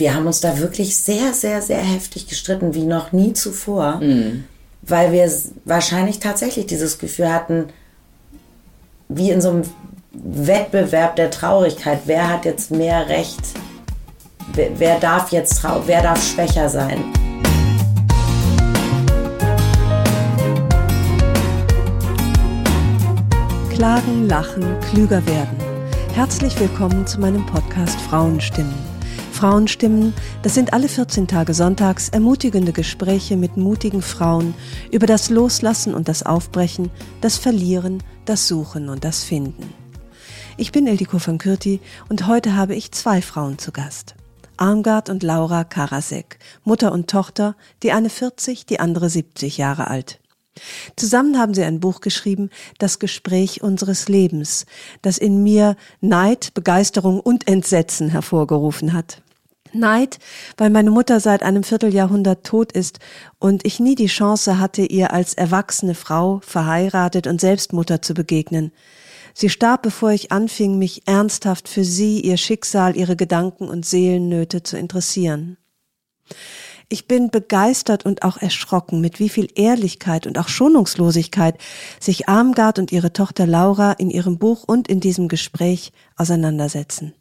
Wir haben uns da wirklich sehr, sehr, sehr heftig gestritten, wie noch nie zuvor, mhm. weil wir wahrscheinlich tatsächlich dieses Gefühl hatten, wie in so einem Wettbewerb der Traurigkeit, wer hat jetzt mehr Recht, wer, wer darf jetzt trau wer darf schwächer sein. Klagen, lachen, klüger werden. Herzlich willkommen zu meinem Podcast Frauenstimmen. Frauenstimmen, das sind alle 14 Tage sonntags ermutigende Gespräche mit mutigen Frauen über das Loslassen und das Aufbrechen, das Verlieren, das Suchen und das Finden. Ich bin Eldiko von Kürti und heute habe ich zwei Frauen zu Gast. Armgard und Laura Karasek, Mutter und Tochter, die eine 40, die andere 70 Jahre alt. Zusammen haben sie ein Buch geschrieben, Das Gespräch unseres Lebens, das in mir Neid, Begeisterung und Entsetzen hervorgerufen hat. Neid, weil meine Mutter seit einem Vierteljahrhundert tot ist und ich nie die Chance hatte, ihr als erwachsene Frau, verheiratet und selbst Mutter zu begegnen. Sie starb, bevor ich anfing, mich ernsthaft für sie, ihr Schicksal, ihre Gedanken und Seelennöte zu interessieren. Ich bin begeistert und auch erschrocken, mit wie viel Ehrlichkeit und auch Schonungslosigkeit sich Armgard und ihre Tochter Laura in ihrem Buch und in diesem Gespräch auseinandersetzen.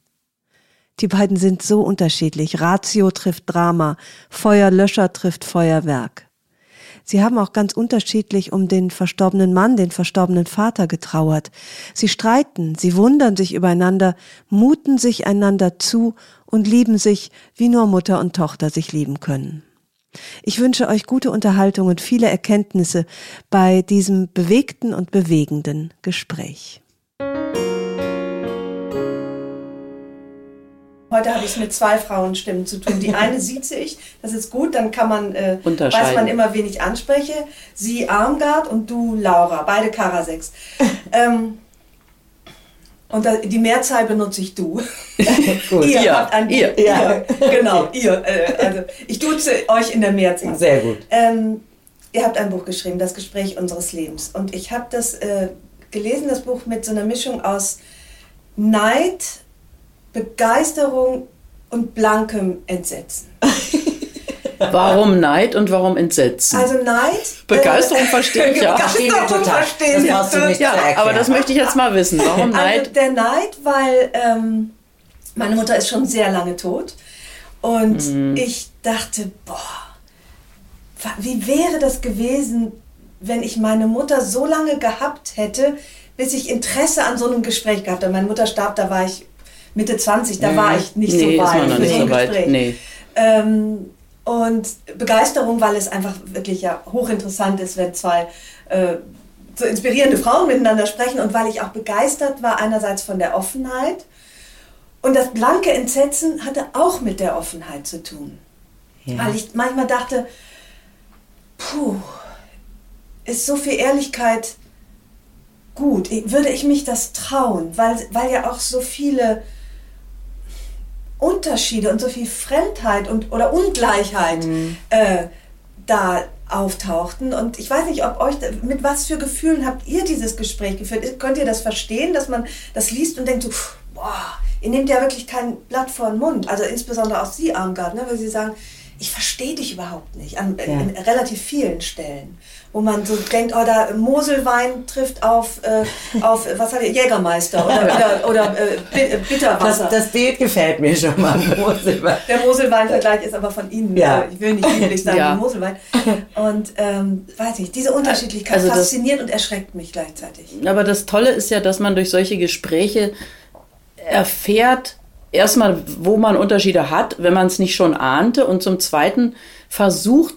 Die beiden sind so unterschiedlich. Ratio trifft Drama, Feuerlöscher trifft Feuerwerk. Sie haben auch ganz unterschiedlich um den verstorbenen Mann, den verstorbenen Vater getrauert. Sie streiten, sie wundern sich übereinander, muten sich einander zu und lieben sich, wie nur Mutter und Tochter sich lieben können. Ich wünsche euch gute Unterhaltung und viele Erkenntnisse bei diesem bewegten und bewegenden Gespräch. Heute habe ich es mit zwei Frauenstimmen zu tun. Die eine sieht ich, das ist gut, dann kann man, äh, weiß man immer, wen ich anspreche. Sie Armgard und du Laura, beide Karasex. ähm, und da, die Mehrzahl benutze ich du. Gut. ihr, ihr habt ein ihr. Ja. Genau, okay. ihr. Äh, also ich duze euch in der Mehrzahl. Sehr gut. Ähm, ihr habt ein Buch geschrieben, Das Gespräch unseres Lebens. Und ich habe das äh, gelesen, das Buch mit so einer Mischung aus Neid, Begeisterung und blankem Entsetzen. Warum Neid und warum Entsetzen? Also Neid. Begeisterung äh, verstehe ich ja. Begeisterung verstehe ich. Das du nicht ja, aber das möchte ich jetzt mal wissen. Warum also Neid? Also der Neid, weil ähm, meine Mutter ist schon sehr lange tot und mhm. ich dachte, boah, wie wäre das gewesen, wenn ich meine Mutter so lange gehabt hätte, bis ich Interesse an so einem Gespräch gehabt habe. Meine Mutter starb, da war ich Mitte 20, da war ich nicht nee, so weit. Ist man noch nicht so weit. Nee. Ähm, und Begeisterung, weil es einfach wirklich ja hochinteressant ist, wenn zwei äh, so inspirierende Frauen miteinander sprechen und weil ich auch begeistert war einerseits von der Offenheit und das blanke Entsetzen hatte auch mit der Offenheit zu tun. Ja. Weil ich manchmal dachte, puh, ist so viel Ehrlichkeit gut? Würde ich mich das trauen? Weil, weil ja auch so viele Unterschiede und so viel Fremdheit und oder Ungleichheit mhm. äh, da auftauchten. Und ich weiß nicht, ob euch, mit was für Gefühlen habt ihr dieses Gespräch geführt? Könnt ihr das verstehen, dass man das liest und denkt so, boah, ihr nehmt ja wirklich kein Blatt vor den Mund. Also insbesondere auch Sie, Armgard, ne, weil Sie sagen, ich verstehe dich überhaupt nicht, an ja. in relativ vielen Stellen wo man so denkt, oh, da Moselwein trifft auf, äh, auf was hat Jägermeister oder, oder, oder äh, Bitterwasser. Das, das, Bild gefällt mir schon mal, Moselwein. Der Moselwein-Vergleich ist aber von Ihnen. Ja. Ich will nicht üblich sagen, ja. Moselwein. Und ähm, weiß ich, diese Unterschiedlichkeit also fasziniert und erschreckt mich gleichzeitig. Aber das Tolle ist ja, dass man durch solche Gespräche erfährt, erstmal, wo man Unterschiede hat, wenn man es nicht schon ahnte, und zum Zweiten versucht,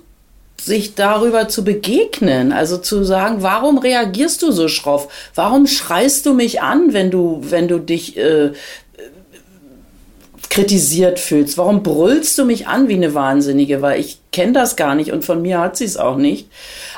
sich darüber zu begegnen, also zu sagen, warum reagierst du so schroff? Warum schreist du mich an, wenn du, wenn du dich äh, kritisiert fühlst. Warum brüllst du mich an wie eine Wahnsinnige? Weil ich kenne das gar nicht und von mir hat sie es auch nicht.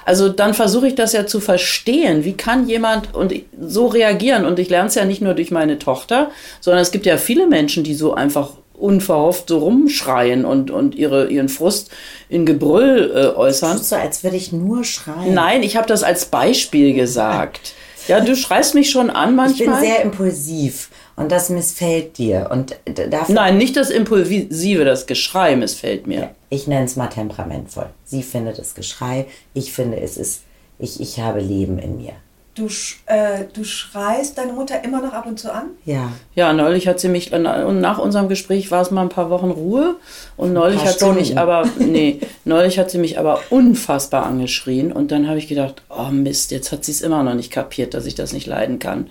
Also dann versuche ich das ja zu verstehen. Wie kann jemand und so reagieren? Und ich lerne es ja nicht nur durch meine Tochter, sondern es gibt ja viele Menschen, die so einfach unverhofft so rumschreien und, und ihre, ihren Frust in Gebrüll äh, äußern. So, als würde ich nur schreien. Nein, ich habe das als Beispiel gesagt. Ja, du schreist mich schon an manchmal. Ich bin sehr impulsiv und das missfällt dir. Und dafür Nein, nicht das Impulsive, das Geschrei missfällt mir. Ich nenne es mal temperamentvoll. Sie findet es Geschrei, ich finde es ist, ich, ich habe Leben in mir. Du, äh, du schreist deine Mutter immer noch ab und zu an? Ja. Ja, neulich hat sie mich, und nach unserem Gespräch war es mal ein paar Wochen Ruhe. Und neulich hat Stunden. sie mich aber, nee, neulich hat sie mich aber unfassbar angeschrien. Und dann habe ich gedacht, oh Mist, jetzt hat sie es immer noch nicht kapiert, dass ich das nicht leiden kann.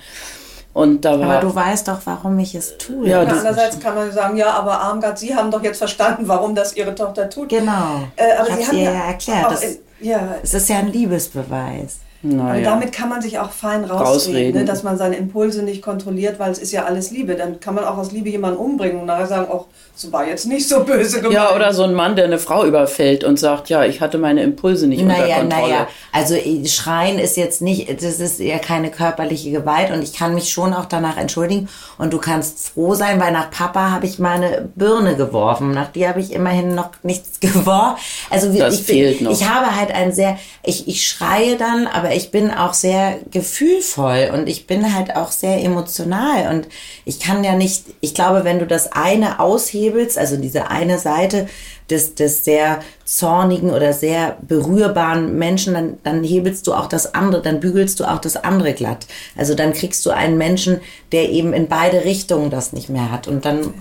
Und da war, aber du weißt doch, warum ich es tue. Ja, andererseits kann man sagen, ja, aber Armgard, Sie haben doch jetzt verstanden, warum das Ihre Tochter tut. Genau. Äh, aber ich Sie haben ihr ja erklärt. Das, in, ja. Es ist ja ein Liebesbeweis. Naja. Und damit kann man sich auch fein rausreden, rausreden. Ne, dass man seine Impulse nicht kontrolliert, weil es ist ja alles Liebe. Dann kann man auch aus Liebe jemanden umbringen und nachher sagen, auch so war jetzt nicht so böse gemeint. Ja, oder so ein Mann, der eine Frau überfällt und sagt, ja, ich hatte meine Impulse nicht naja, unter Kontrolle. Naja, also äh, Schreien ist jetzt nicht, das ist ja keine körperliche Gewalt und ich kann mich schon auch danach entschuldigen und du kannst froh sein, weil nach Papa habe ich meine Birne geworfen. Nach dir habe ich immerhin noch nichts geworfen. Also das ich, fehlt noch. ich habe halt ein sehr, ich, ich schreie dann, aber ich bin auch sehr gefühlvoll und ich bin halt auch sehr emotional und ich kann ja nicht, ich glaube, wenn du das eine aushebst, hebelst, also diese eine Seite des, des sehr zornigen oder sehr berührbaren Menschen, dann, dann hebelst du auch das andere, dann bügelst du auch das andere glatt. Also dann kriegst du einen Menschen, der eben in beide Richtungen das nicht mehr hat. Und dann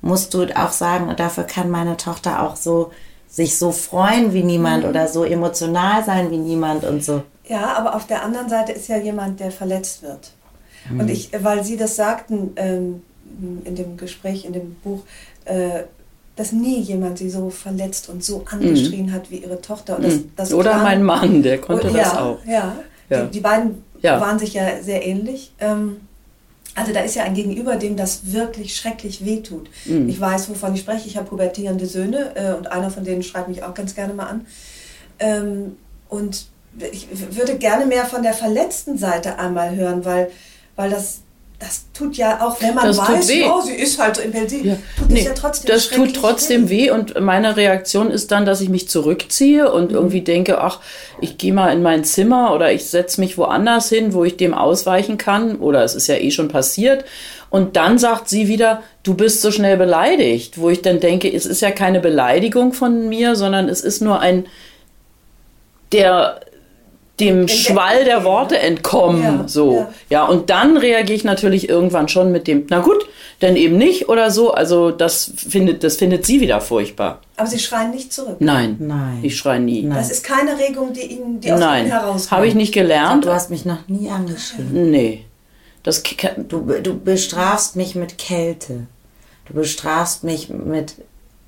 musst du auch sagen, dafür kann meine Tochter auch so sich so freuen wie niemand mhm. oder so emotional sein wie niemand und so. Ja, aber auf der anderen Seite ist ja jemand, der verletzt wird. Mhm. Und ich, weil Sie das sagten ähm, in dem Gespräch, in dem Buch, äh, dass nie jemand sie so verletzt und so angeschrien mhm. hat wie ihre Tochter. Und das, mhm. das Oder klar, mein Mann, der konnte oh, das auch. Ja, ja. Die, die beiden ja. waren sich ja sehr ähnlich. Ähm, also da ist ja ein Gegenüber, dem das wirklich schrecklich wehtut. Mhm. Ich weiß, wovon ich spreche. Ich habe pubertierende Söhne äh, und einer von denen schreibt mich auch ganz gerne mal an. Ähm, und ich würde gerne mehr von der verletzten Seite einmal hören, weil, weil das das tut ja auch, wenn man das weiß, oh, sie ist halt so impulsiv, ja. tut nee, ja trotzdem Das tut trotzdem weh. weh und meine Reaktion ist dann, dass ich mich zurückziehe und mhm. irgendwie denke, ach, ich gehe mal in mein Zimmer oder ich setze mich woanders hin, wo ich dem ausweichen kann oder es ist ja eh schon passiert. Und dann sagt sie wieder, du bist so schnell beleidigt, wo ich dann denke, es ist ja keine Beleidigung von mir, sondern es ist nur ein der dem Schwall der Worte entkommen. Ja, so. Ja. ja, und dann reagiere ich natürlich irgendwann schon mit dem, na gut, denn eben nicht oder so. Also das findet, das findet sie wieder furchtbar. Aber sie schreien nicht zurück. Nein. Nein. Ich schreie nie. Nein. Das ist keine Regung, die Ihnen die aus Nein. Ihnen herauskommt. Habe ich nicht gelernt. Du hast mich noch nie angeschrieben. Nee. Das du, du bestrafst mich mit Kälte. Du bestrafst mich mit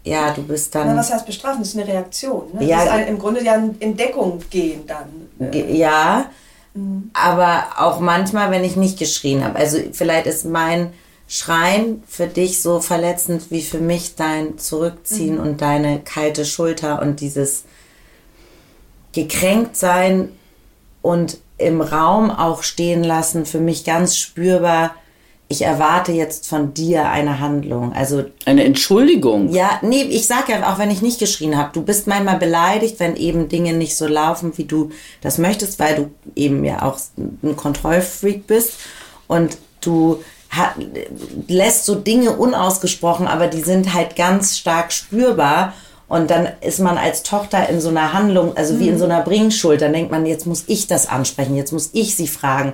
ja, du bist dann. Na, was heißt bestrafen? Das ist eine Reaktion. Ne? Ja, das ist ein, im Grunde ja in Deckung gehen dann. Ja, mhm. aber auch manchmal, wenn ich nicht geschrien habe. Also vielleicht ist mein Schreien für dich so verletzend wie für mich dein Zurückziehen mhm. und deine kalte Schulter und dieses gekränkt sein und im Raum auch stehen lassen, für mich ganz spürbar ich erwarte jetzt von dir eine Handlung. Also eine Entschuldigung. Ja, nee, ich sage ja auch, wenn ich nicht geschrien habe, du bist manchmal beleidigt, wenn eben Dinge nicht so laufen, wie du das möchtest, weil du eben ja auch ein Kontrollfreak bist und du hat, lässt so Dinge unausgesprochen, aber die sind halt ganz stark spürbar. Und dann ist man als Tochter in so einer Handlung, also wie in so einer Bringschuld, dann denkt man, jetzt muss ich das ansprechen, jetzt muss ich sie fragen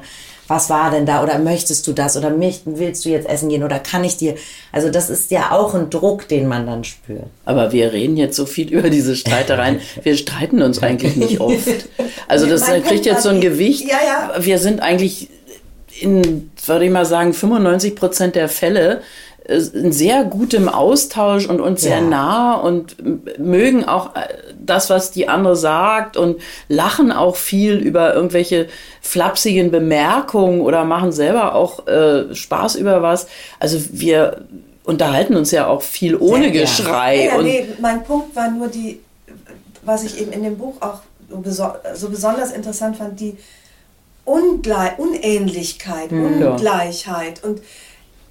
was war denn da oder möchtest du das oder willst du jetzt essen gehen oder kann ich dir? Also das ist ja auch ein Druck, den man dann spürt. Aber wir reden jetzt so viel über diese Streitereien. wir streiten uns eigentlich nicht oft. Also das kriegt jetzt so ein Gewicht. Ja, ja. Wir sind eigentlich in, würde ich mal sagen, 95 Prozent der Fälle in sehr gutem Austausch und uns ja. sehr nah und mögen auch äh, das, was die andere sagt und lachen auch viel über irgendwelche flapsigen Bemerkungen oder machen selber auch äh, Spaß über was. Also wir unterhalten uns ja auch viel ohne ja, Geschrei. Ja, ja, nee, mein Punkt war nur die, was ich eben in dem Buch auch so, so besonders interessant fand, die Ungle Unähnlichkeit, mhm. Ungleichheit. Und,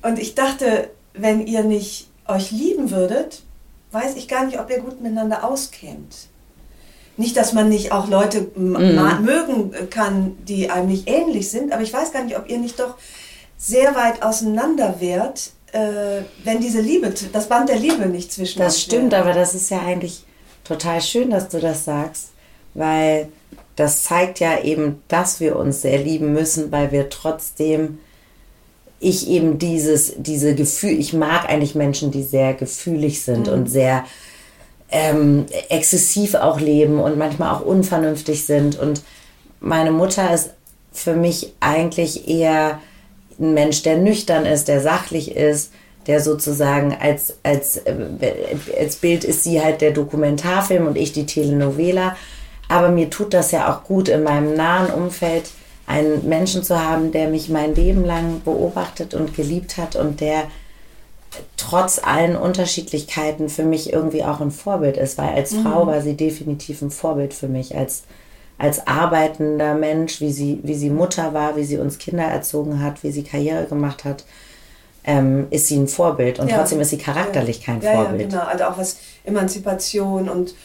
und ich dachte, wenn ihr nicht euch lieben würdet, weiß ich gar nicht, ob ihr gut miteinander auskämt. Nicht, dass man nicht auch Leute mhm. mögen kann, die einem nicht ähnlich sind, aber ich weiß gar nicht, ob ihr nicht doch sehr weit auseinander wärt, äh, wenn diese Liebe, das Band der Liebe nicht zwischen Das stimmt, wäre. aber das ist ja eigentlich total schön, dass du das sagst, weil das zeigt ja eben, dass wir uns sehr lieben müssen, weil wir trotzdem ich eben dieses, diese Gefühl, ich mag eigentlich Menschen, die sehr gefühlig sind mhm. und sehr ähm, exzessiv auch leben und manchmal auch unvernünftig sind. Und meine Mutter ist für mich eigentlich eher ein Mensch, der nüchtern ist, der sachlich ist, der sozusagen als, als, äh, als Bild ist sie halt der Dokumentarfilm und ich die Telenovela. Aber mir tut das ja auch gut, in meinem nahen Umfeld einen Menschen zu haben, der mich mein Leben lang beobachtet und geliebt hat und der trotz allen Unterschiedlichkeiten für mich irgendwie auch ein Vorbild ist, weil als mhm. Frau war sie definitiv ein Vorbild für mich, als als arbeitender Mensch, wie sie, wie sie Mutter war, wie sie uns Kinder erzogen hat, wie sie Karriere gemacht hat, ähm, ist sie ein Vorbild. Und ja. trotzdem ist sie charakterlich kein ja, Vorbild. Ja, genau. Also auch was Emanzipation und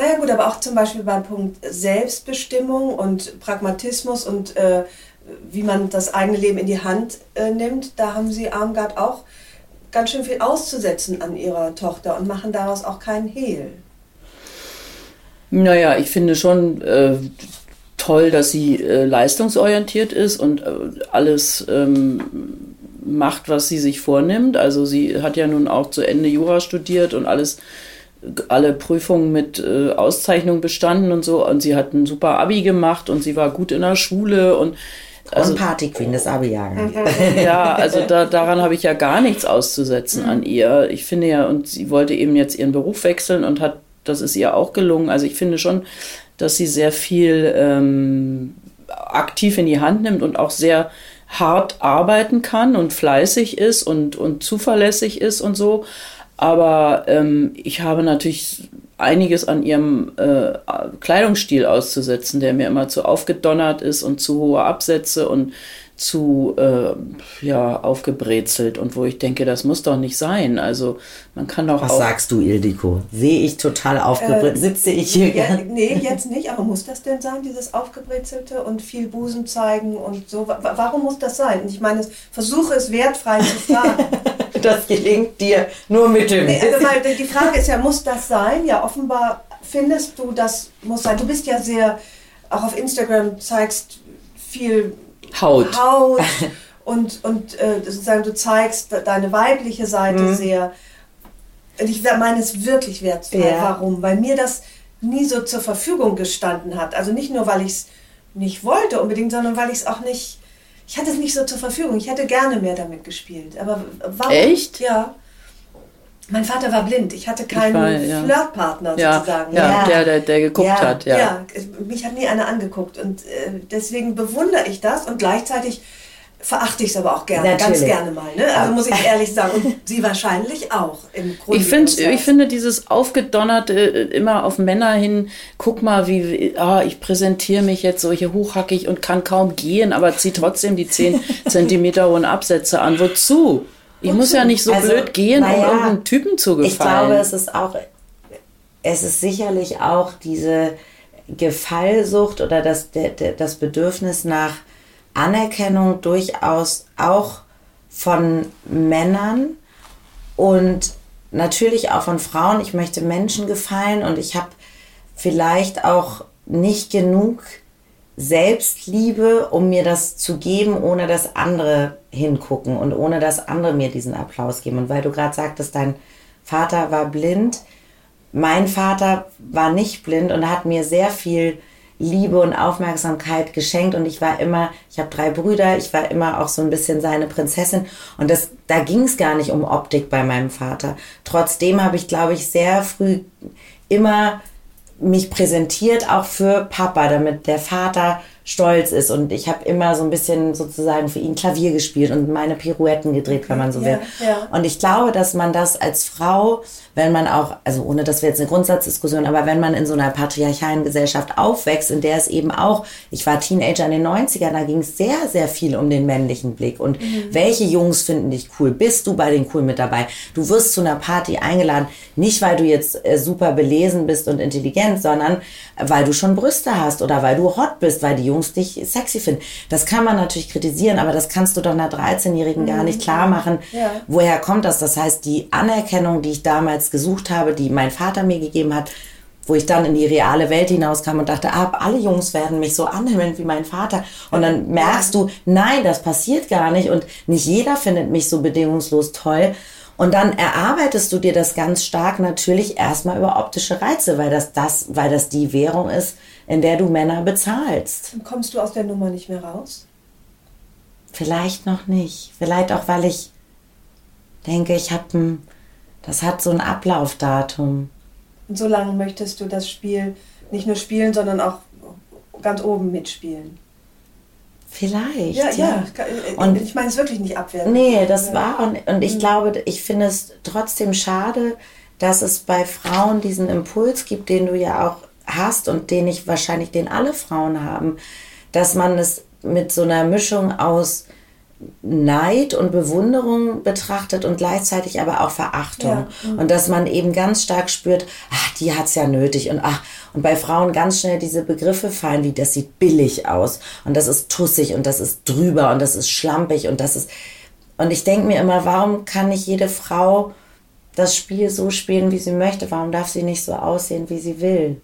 naja gut, aber auch zum Beispiel beim Punkt Selbstbestimmung und Pragmatismus und äh, wie man das eigene Leben in die Hand äh, nimmt, da haben sie Armgard auch ganz schön viel auszusetzen an ihrer Tochter und machen daraus auch keinen Hehl. Naja, ich finde schon äh, toll, dass sie äh, leistungsorientiert ist und äh, alles ähm, macht, was sie sich vornimmt. Also sie hat ja nun auch zu Ende Jura studiert und alles alle Prüfungen mit äh, Auszeichnung bestanden und so. Und sie hat ein super Abi gemacht und sie war gut in der Schule und also, und Party Queen des Abi-Jahrgangs. Ja, also da, daran habe ich ja gar nichts auszusetzen an ihr. Ich finde ja, und sie wollte eben jetzt ihren Beruf wechseln und hat das ist ihr auch gelungen. Also ich finde schon, dass sie sehr viel ähm, aktiv in die Hand nimmt und auch sehr hart arbeiten kann und fleißig ist und, und zuverlässig ist und so. Aber ähm, ich habe natürlich einiges an ihrem äh, Kleidungsstil auszusetzen, der mir immer zu aufgedonnert ist und zu hohe Absätze und zu äh, ja, aufgebrezelt und wo ich denke, das muss doch nicht sein. Also man kann doch Was auch sagst du, Ildiko? Sehe ich total aufgebrezelt? Äh, Sitze ich hier ja, Nee, jetzt nicht, aber muss das denn sein, dieses Aufgebrezelte und viel Busen zeigen und so? Warum muss das sein? Ich meine, versuche es wertfrei zu fragen. das gelingt dir nur mit dem. Nee, also weil die Frage ist ja, muss das sein? Ja, offenbar findest du, das muss sein. Du bist ja sehr, auch auf Instagram zeigst viel Haut. Haut und, und äh, sozusagen du zeigst deine weibliche Seite mhm. sehr. Und ich meine es wirklich wertvoll. Ja. Warum? Weil mir das nie so zur Verfügung gestanden hat. Also nicht nur, weil ich es nicht wollte unbedingt, sondern weil ich es auch nicht, ich hatte es nicht so zur Verfügung. Ich hätte gerne mehr damit gespielt. Aber warum? Echt? Ja. Mein Vater war blind. Ich hatte keinen ich war, ja. Flirtpartner ja, sozusagen. Ja, ja. Der, der, der geguckt ja, hat. Ja. ja, mich hat nie einer angeguckt. Und äh, deswegen bewundere ich das und gleichzeitig verachte ich es aber auch gerne, Natürlich. ganz gerne mal. Ne? Also muss ich ehrlich sagen. Und Sie wahrscheinlich auch im Grunde. Ich, find, ich finde dieses aufgedonnerte äh, immer auf Männer hin, guck mal, wie ah, ich präsentiere mich jetzt so hier hochhackig und kann kaum gehen, aber ziehe trotzdem die 10 Zentimeter hohen Absätze an. Wozu? Ich muss ja nicht so also, blöd gehen, um irgendeinen Typen zu gefallen. Ich glaube, es ist auch, es ist sicherlich auch diese Gefallsucht oder das, das Bedürfnis nach Anerkennung durchaus auch von Männern und natürlich auch von Frauen. Ich möchte Menschen gefallen und ich habe vielleicht auch nicht genug Selbstliebe, um mir das zu geben, ohne dass andere hingucken und ohne dass andere mir diesen Applaus geben. Und weil du gerade sagtest, dein Vater war blind, mein Vater war nicht blind und hat mir sehr viel Liebe und Aufmerksamkeit geschenkt und ich war immer, ich habe drei Brüder, ich war immer auch so ein bisschen seine Prinzessin und das, da ging es gar nicht um Optik bei meinem Vater. Trotzdem habe ich, glaube ich, sehr früh immer mich präsentiert, auch für Papa, damit der Vater stolz ist. Und ich habe immer so ein bisschen sozusagen für ihn Klavier gespielt und meine Pirouetten gedreht, wenn man so will. Ja, ja. Und ich glaube, dass man das als Frau, wenn man auch, also ohne dass wir jetzt eine Grundsatzdiskussion, aber wenn man in so einer patriarchalen Gesellschaft aufwächst, in der es eben auch, ich war Teenager in den 90ern, da ging es sehr, sehr viel um den männlichen Blick. Und Mhm. welche Jungs finden dich cool? Bist du bei den cool mit dabei? Du wirst zu einer Party eingeladen, nicht weil du jetzt äh, super belesen bist und intelligent, sondern weil du schon Brüste hast oder weil du hot bist, weil die Jungs dich sexy finden. Das kann man natürlich kritisieren, aber das kannst du doch einer 13-Jährigen gar nicht klar machen. Mhm. Ja. Woher kommt das? Das heißt, die Anerkennung, die ich damals gesucht habe, die mein Vater mir gegeben hat, wo ich dann in die reale Welt hinauskam und dachte, ah, alle Jungs werden mich so anhimmeln wie mein Vater. Und dann merkst du, nein, das passiert gar nicht und nicht jeder findet mich so bedingungslos toll. Und dann erarbeitest du dir das ganz stark natürlich erstmal über optische Reize, weil das, das, weil das die Währung ist, in der du Männer bezahlst. Dann kommst du aus der Nummer nicht mehr raus? Vielleicht noch nicht. Vielleicht auch, weil ich denke, ich habe ein, das hat so ein Ablaufdatum. Und so lange möchtest du das Spiel nicht nur spielen, sondern auch ganz oben mitspielen. Vielleicht. Ja, ja. Und- Und ich meine es wirklich nicht abwerten. Nee, das war und, und Mhm. ich glaube, ich finde es trotzdem schade, dass es bei Frauen diesen Impuls gibt, den du ja auch hast und den ich wahrscheinlich, den alle Frauen haben, dass man es mit so einer Mischung aus Neid und Bewunderung betrachtet und gleichzeitig aber auch Verachtung. Ja. Und dass man eben ganz stark spürt, ach, die hat's ja nötig. Und ach, und bei Frauen ganz schnell diese Begriffe fallen, wie das sieht billig aus und das ist tussig und das ist drüber und das ist schlampig und das ist. Und ich denke mir immer, warum kann nicht jede Frau das Spiel so spielen, wie sie möchte? Warum darf sie nicht so aussehen, wie sie will?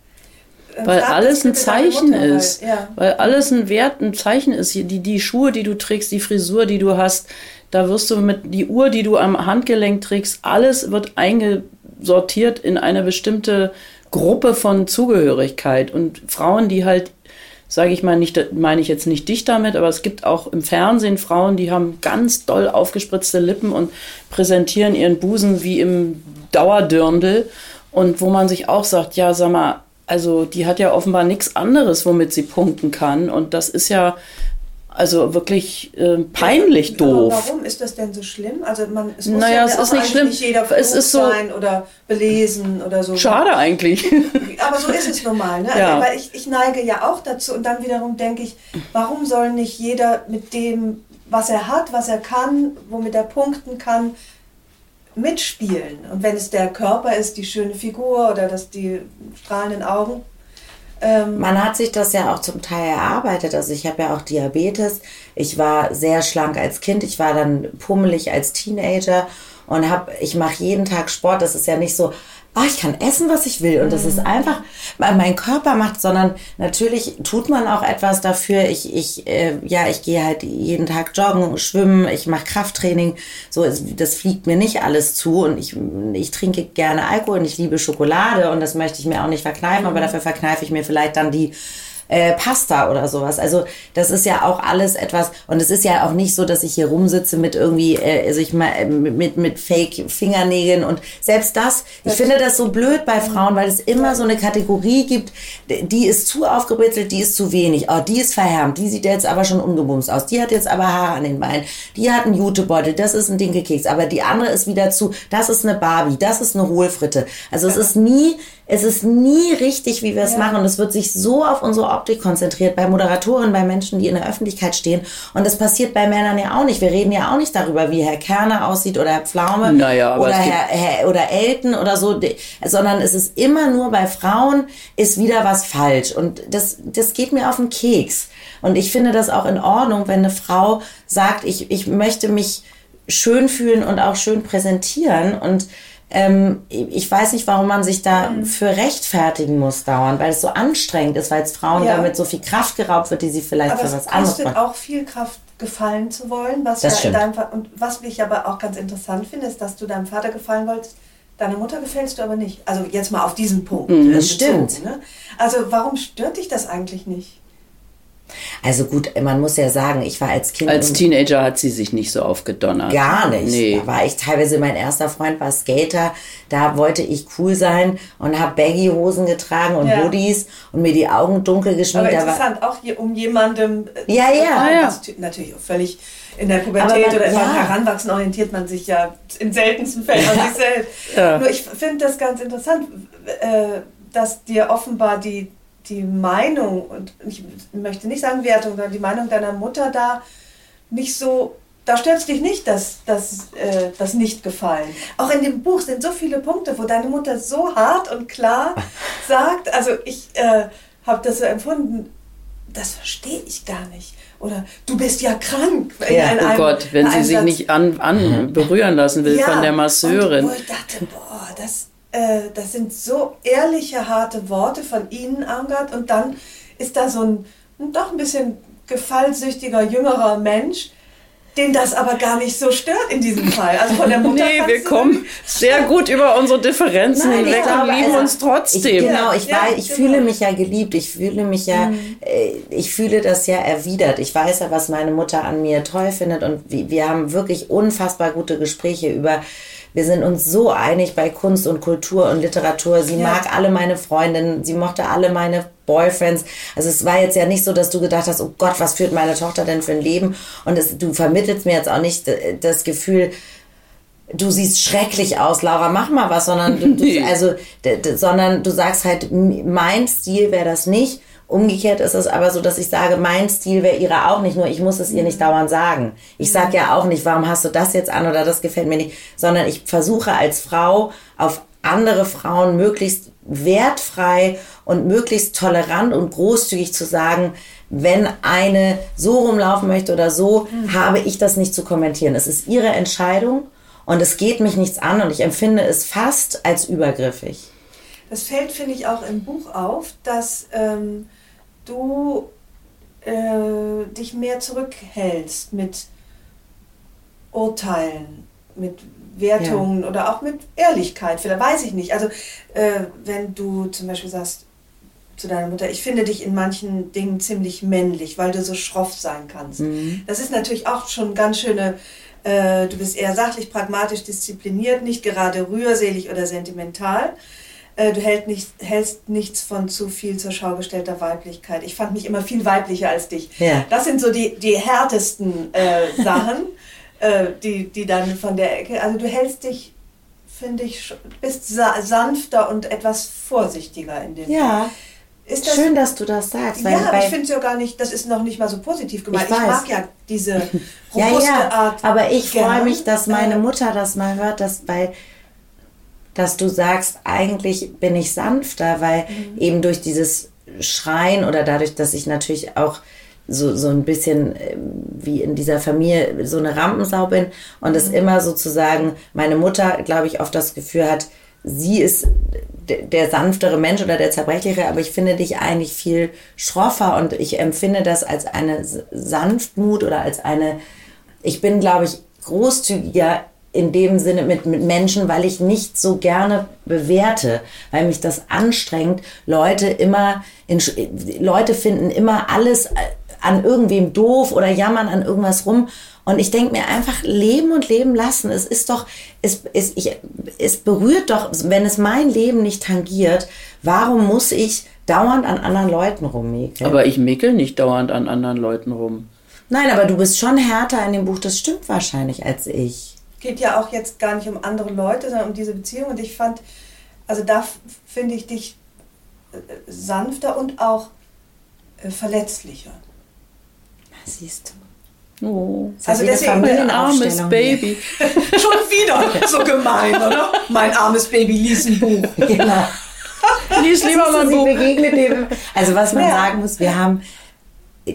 Weil Frag alles ein Zeichen weil- ist. ja. Weil alles ein Wert, ein Zeichen ist. Die, die Schuhe, die du trägst, die Frisur, die du hast, da wirst du mit die Uhr, die du am Handgelenk trägst, alles wird eingesortiert in eine bestimmte Gruppe von Zugehörigkeit. Und Frauen, die halt, sage ich mal, nicht, meine ich jetzt nicht dich damit, aber es gibt auch im Fernsehen Frauen, die haben ganz doll aufgespritzte Lippen und präsentieren ihren Busen wie im Dauerdürndl. Und wo man sich auch sagt, ja, sag mal, also die hat ja offenbar nichts anderes, womit sie punkten kann. Und das ist ja also wirklich äh, peinlich Aber doof. Warum ist das denn so schlimm? Also man, es muss Naja, ja es ist nicht schlimm. nicht jeder Es ist so- sein oder belesen oder so. Schade eigentlich. Aber so ist es normal. Ne? Ja. Weil ich, ich neige ja auch dazu und dann wiederum denke ich, warum soll nicht jeder mit dem, was er hat, was er kann, womit er punkten kann, mitspielen? Und wenn es der Körper ist, die schöne Figur oder das, die strahlenden Augen. Ähm, Man hat sich das ja auch zum Teil erarbeitet. Also ich habe ja auch Diabetes. Ich war sehr schlank als Kind. Ich war dann pummelig als Teenager und habe, ich mache jeden Tag Sport. Das ist ja nicht so, ah, ich kann essen, was ich will. Und das ist einfach, weil mein Körper macht, sondern natürlich tut man auch etwas dafür. Ich, ich, äh, ja, ich gehe halt jeden Tag joggen, schwimmen, ich mache Krafttraining. So, das fliegt mir nicht alles zu. Und ich, ich trinke gerne Alkohol und ich liebe Schokolade und das möchte ich mir auch nicht verkneifen, aber dafür verkneife ich mir vielleicht dann die äh, Pasta oder sowas. Also das ist ja auch alles etwas und es ist ja auch nicht so, dass ich hier rumsitze mit irgendwie, äh, also ich mal äh, mit mit Fake Fingernägeln und selbst das. Ich finde das so blöd bei Frauen, weil es immer so eine Kategorie gibt, die ist zu aufgebritzelt, die ist zu wenig. Oh, die ist verhärmt, die sieht jetzt aber schon umgebumst aus. Die hat jetzt aber Haare an den Beinen. Die hat einen Jutebeutel, das ist ein Dinkelkeks, aber die andere ist wieder zu. Das ist eine Barbie, das ist eine Hohlfritte. Also es ist nie es ist nie richtig, wie wir es machen. Und es wird sich so auf unsere Optik konzentriert bei Moderatoren, bei Menschen, die in der Öffentlichkeit stehen. Und das passiert bei Männern ja auch nicht. Wir reden ja auch nicht darüber, wie Herr Kerner aussieht oder Herr Pflaume Naja, oder, Herr, Herr, oder Elton oder so, sondern es ist immer nur bei Frauen ist wieder was falsch. Und das, das geht mir auf den Keks. Und ich finde das auch in Ordnung, wenn eine Frau sagt, ich, ich möchte mich schön fühlen und auch schön präsentieren. Und ähm, ich weiß nicht, warum man sich da Mhm. für rechtfertigen muss dauernd, weil es so anstrengend ist, weil es Frauen Ja. damit so viel Kraft geraubt wird, die sie vielleicht aber für was anderes machen. auch viel Kraft, gefallen zu wollen. Was Das ja deinem und was ich aber auch ganz interessant finde, ist, dass du deinem Vater gefallen wolltest. Deiner Mutter gefällst du aber nicht. Also jetzt mal auf diesen Punkt. äh, das bezogen, stimmt. Ne? Also warum stört dich das eigentlich nicht? Also gut, man muss ja sagen, ich war als Kind. Als Teenager hat sie sich nicht so aufgedonnert. Gar nicht. Nee. Da war ich teilweise, mein erster Freund war Skater, da wollte ich cool sein und habe Baggy-Hosen getragen und Ja. Hoodies und mir die Augen dunkel Aber geschminkt. War, interessant, auch hier um jemandem. äh, Ja, ja. Ja, ja. natürlich auch völlig in der Pubertät Aber man- oder ja. beim Heranwachsen orientiert man sich ja in seltensten Fällen an sich selbst. Ja. Nur ich finde das ganz interessant, äh, dass dir offenbar die, die Meinung, und ich möchte nicht sagen Wertung, sondern die Meinung deiner Mutter da nicht so. Da stört dich nicht das, das, äh, das Nicht-Gefallen. Auch in dem Buch sind so viele Punkte, wo deine Mutter so hart und klar sagt, also ich äh, habe das so empfunden, das verstehe ich gar nicht. Oder du bist ja krank. in Ja, einem- Oh Gott, wenn sie sich Satz. nicht an, an berühren lassen will von der Masseurin. Und wo ich dachte, boah, das, äh, das sind so ehrliche, harte Worte von Ihnen, Angard. Und dann ist da so ein doch ein bisschen gefallsüchtiger, jüngerer Mensch, den das aber gar nicht so stört in diesem Fall. Also von der Mutter Nee, wir kommen sehr gut über unsere Differenzen Nein, hinweg glaube, und lieben also, uns trotzdem. Ich, genau, ich, Ja, weiß, ich genau. fühle mich ja geliebt, ich fühle mich ja, äh, ich fühle das ja erwidert. Ich weiß ja, was meine Mutter an mir toll findet und wir, wir haben wirklich unfassbar gute Gespräche über, wir sind uns so einig bei Kunst und Kultur und Literatur. Sie Ja. mag alle meine Freundinnen, sie mochte alle meine Boyfriends. Also es war jetzt ja nicht so, dass du gedacht hast, oh Gott, was führt meine Tochter denn für ein Leben? Und es, du vermittelst mir jetzt auch nicht äh, das Gefühl, du siehst schrecklich aus, Laura, mach mal was, sondern du, du, also, sondern du sagst halt, mein Stil wäre das nicht. Umgekehrt ist es aber so, dass ich sage, mein Stil wäre ihre auch nicht, nur ich muss es ihr nicht dauernd sagen. Ich sage ja auch nicht, warum hast du das jetzt an oder das gefällt mir nicht, sondern ich versuche als Frau auf andere Frauen möglichst wertfrei und möglichst tolerant und großzügig zu sagen, wenn eine so rumlaufen möchte oder so, habe ich das nicht zu kommentieren. Es ist ihre Entscheidung und es geht mich nichts an und ich empfinde es fast als übergriffig. Das fällt, finde ich, auch im Buch auf, dass ähm, du äh, dich mehr zurückhältst mit Urteilen, mit Wertungen oder auch mit Ehrlichkeit. Vielleicht weiß ich nicht. Also äh, wenn du zum Beispiel sagst zu deiner Mutter, ich finde dich in manchen Dingen ziemlich männlich, weil du so schroff sein kannst. Das ist natürlich auch schon ganz schöne, äh, du bist eher sachlich, pragmatisch, diszipliniert, nicht gerade rührselig oder sentimental. Äh, du hält nicht, hältst nichts von zu viel zur Schau gestellter Weiblichkeit. Ich fand mich immer viel weiblicher als dich. Ja. Das sind so die, die härtesten äh, Sachen, äh, die, die dann von der Ecke. Also du hältst dich, finde ich, bist sa sanfter und etwas vorsichtiger in dem. Ja, Ist das, schön, dass du das sagst. Weil ja, aber ich finde es ja gar nicht, das ist noch nicht mal so positiv gemeint. Ich Ich, mag ja diese ja, robuste ja, Art. aber ich freue mich, dass meine Mutter das mal hört, dass bei dass du sagst, eigentlich bin ich sanfter, weil Mhm. eben durch dieses Schreien oder dadurch, dass ich natürlich auch so, so ein bisschen ähm, wie in dieser Familie so eine Rampensau bin und Mhm. es immer sozusagen meine Mutter, glaube ich, oft das Gefühl hat, sie ist der sanftere Mensch oder der zerbrechlichere, aber ich finde dich eigentlich viel schroffer und ich empfinde das als eine Sanftmut oder als eine, ich bin, glaube ich, großzügiger in dem Sinne mit, mit Menschen, weil ich nicht so gerne bewerte, weil mich das anstrengt. Leute immer, in, Leute finden immer alles äh, an irgendwem doof oder jammern an irgendwas rum. Und ich denke mir einfach, leben und leben lassen. Es ist doch, es, es, ich, es berührt doch, wenn es mein Leben nicht tangiert, warum muss ich dauernd an anderen Leuten rummäkeln? Aber ich mickel nicht dauernd an anderen Leuten rum. Nein, aber du bist schon härter in dem Buch, das stimmt wahrscheinlich, als ich. Geht ja auch jetzt gar nicht um andere Leute, sondern um diese Beziehung. Und ich fand, also da finde ich dich äh, sanfter und auch äh, verletzlicher. Siehst du. Oh, Also deswegen- mein armes Baby. Schon wieder so gemein, oder? Mein armes Baby liest ein Buch. Genau. Lies lieber mal ein Sie Buch. begegnet dem. Also was man Ja. sagen muss, wir haben,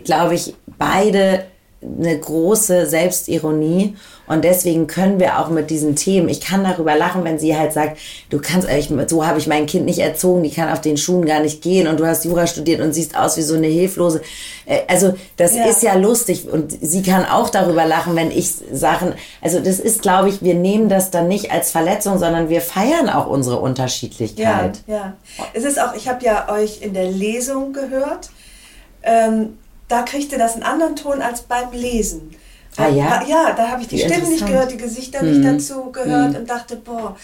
glaube ich, beide eine große Selbstironie und deswegen können wir auch mit diesen Themen, ich kann darüber lachen, wenn sie halt sagt, du kannst, ich, so habe ich mein Kind nicht erzogen, die kann auf den Schuhen gar nicht gehen und du hast Jura studiert und siehst aus wie so eine Hilflose. Äh, Also das Ja. ist ja lustig und sie kann auch darüber lachen, wenn ich Sachen, also das ist, glaube ich, wir nehmen das dann nicht als Verletzung, sondern wir feiern auch unsere Ja, Unterschiedlichkeit. ja. Es ist auch, ich habe ja euch in der Lesung gehört. Ähm, da kriegte das einen anderen Ton als beim Lesen. Ah, ja? Ja, da habe ich die Wie Stimmen nicht gehört, die Gesichter nicht dazu gehört und dachte, boah,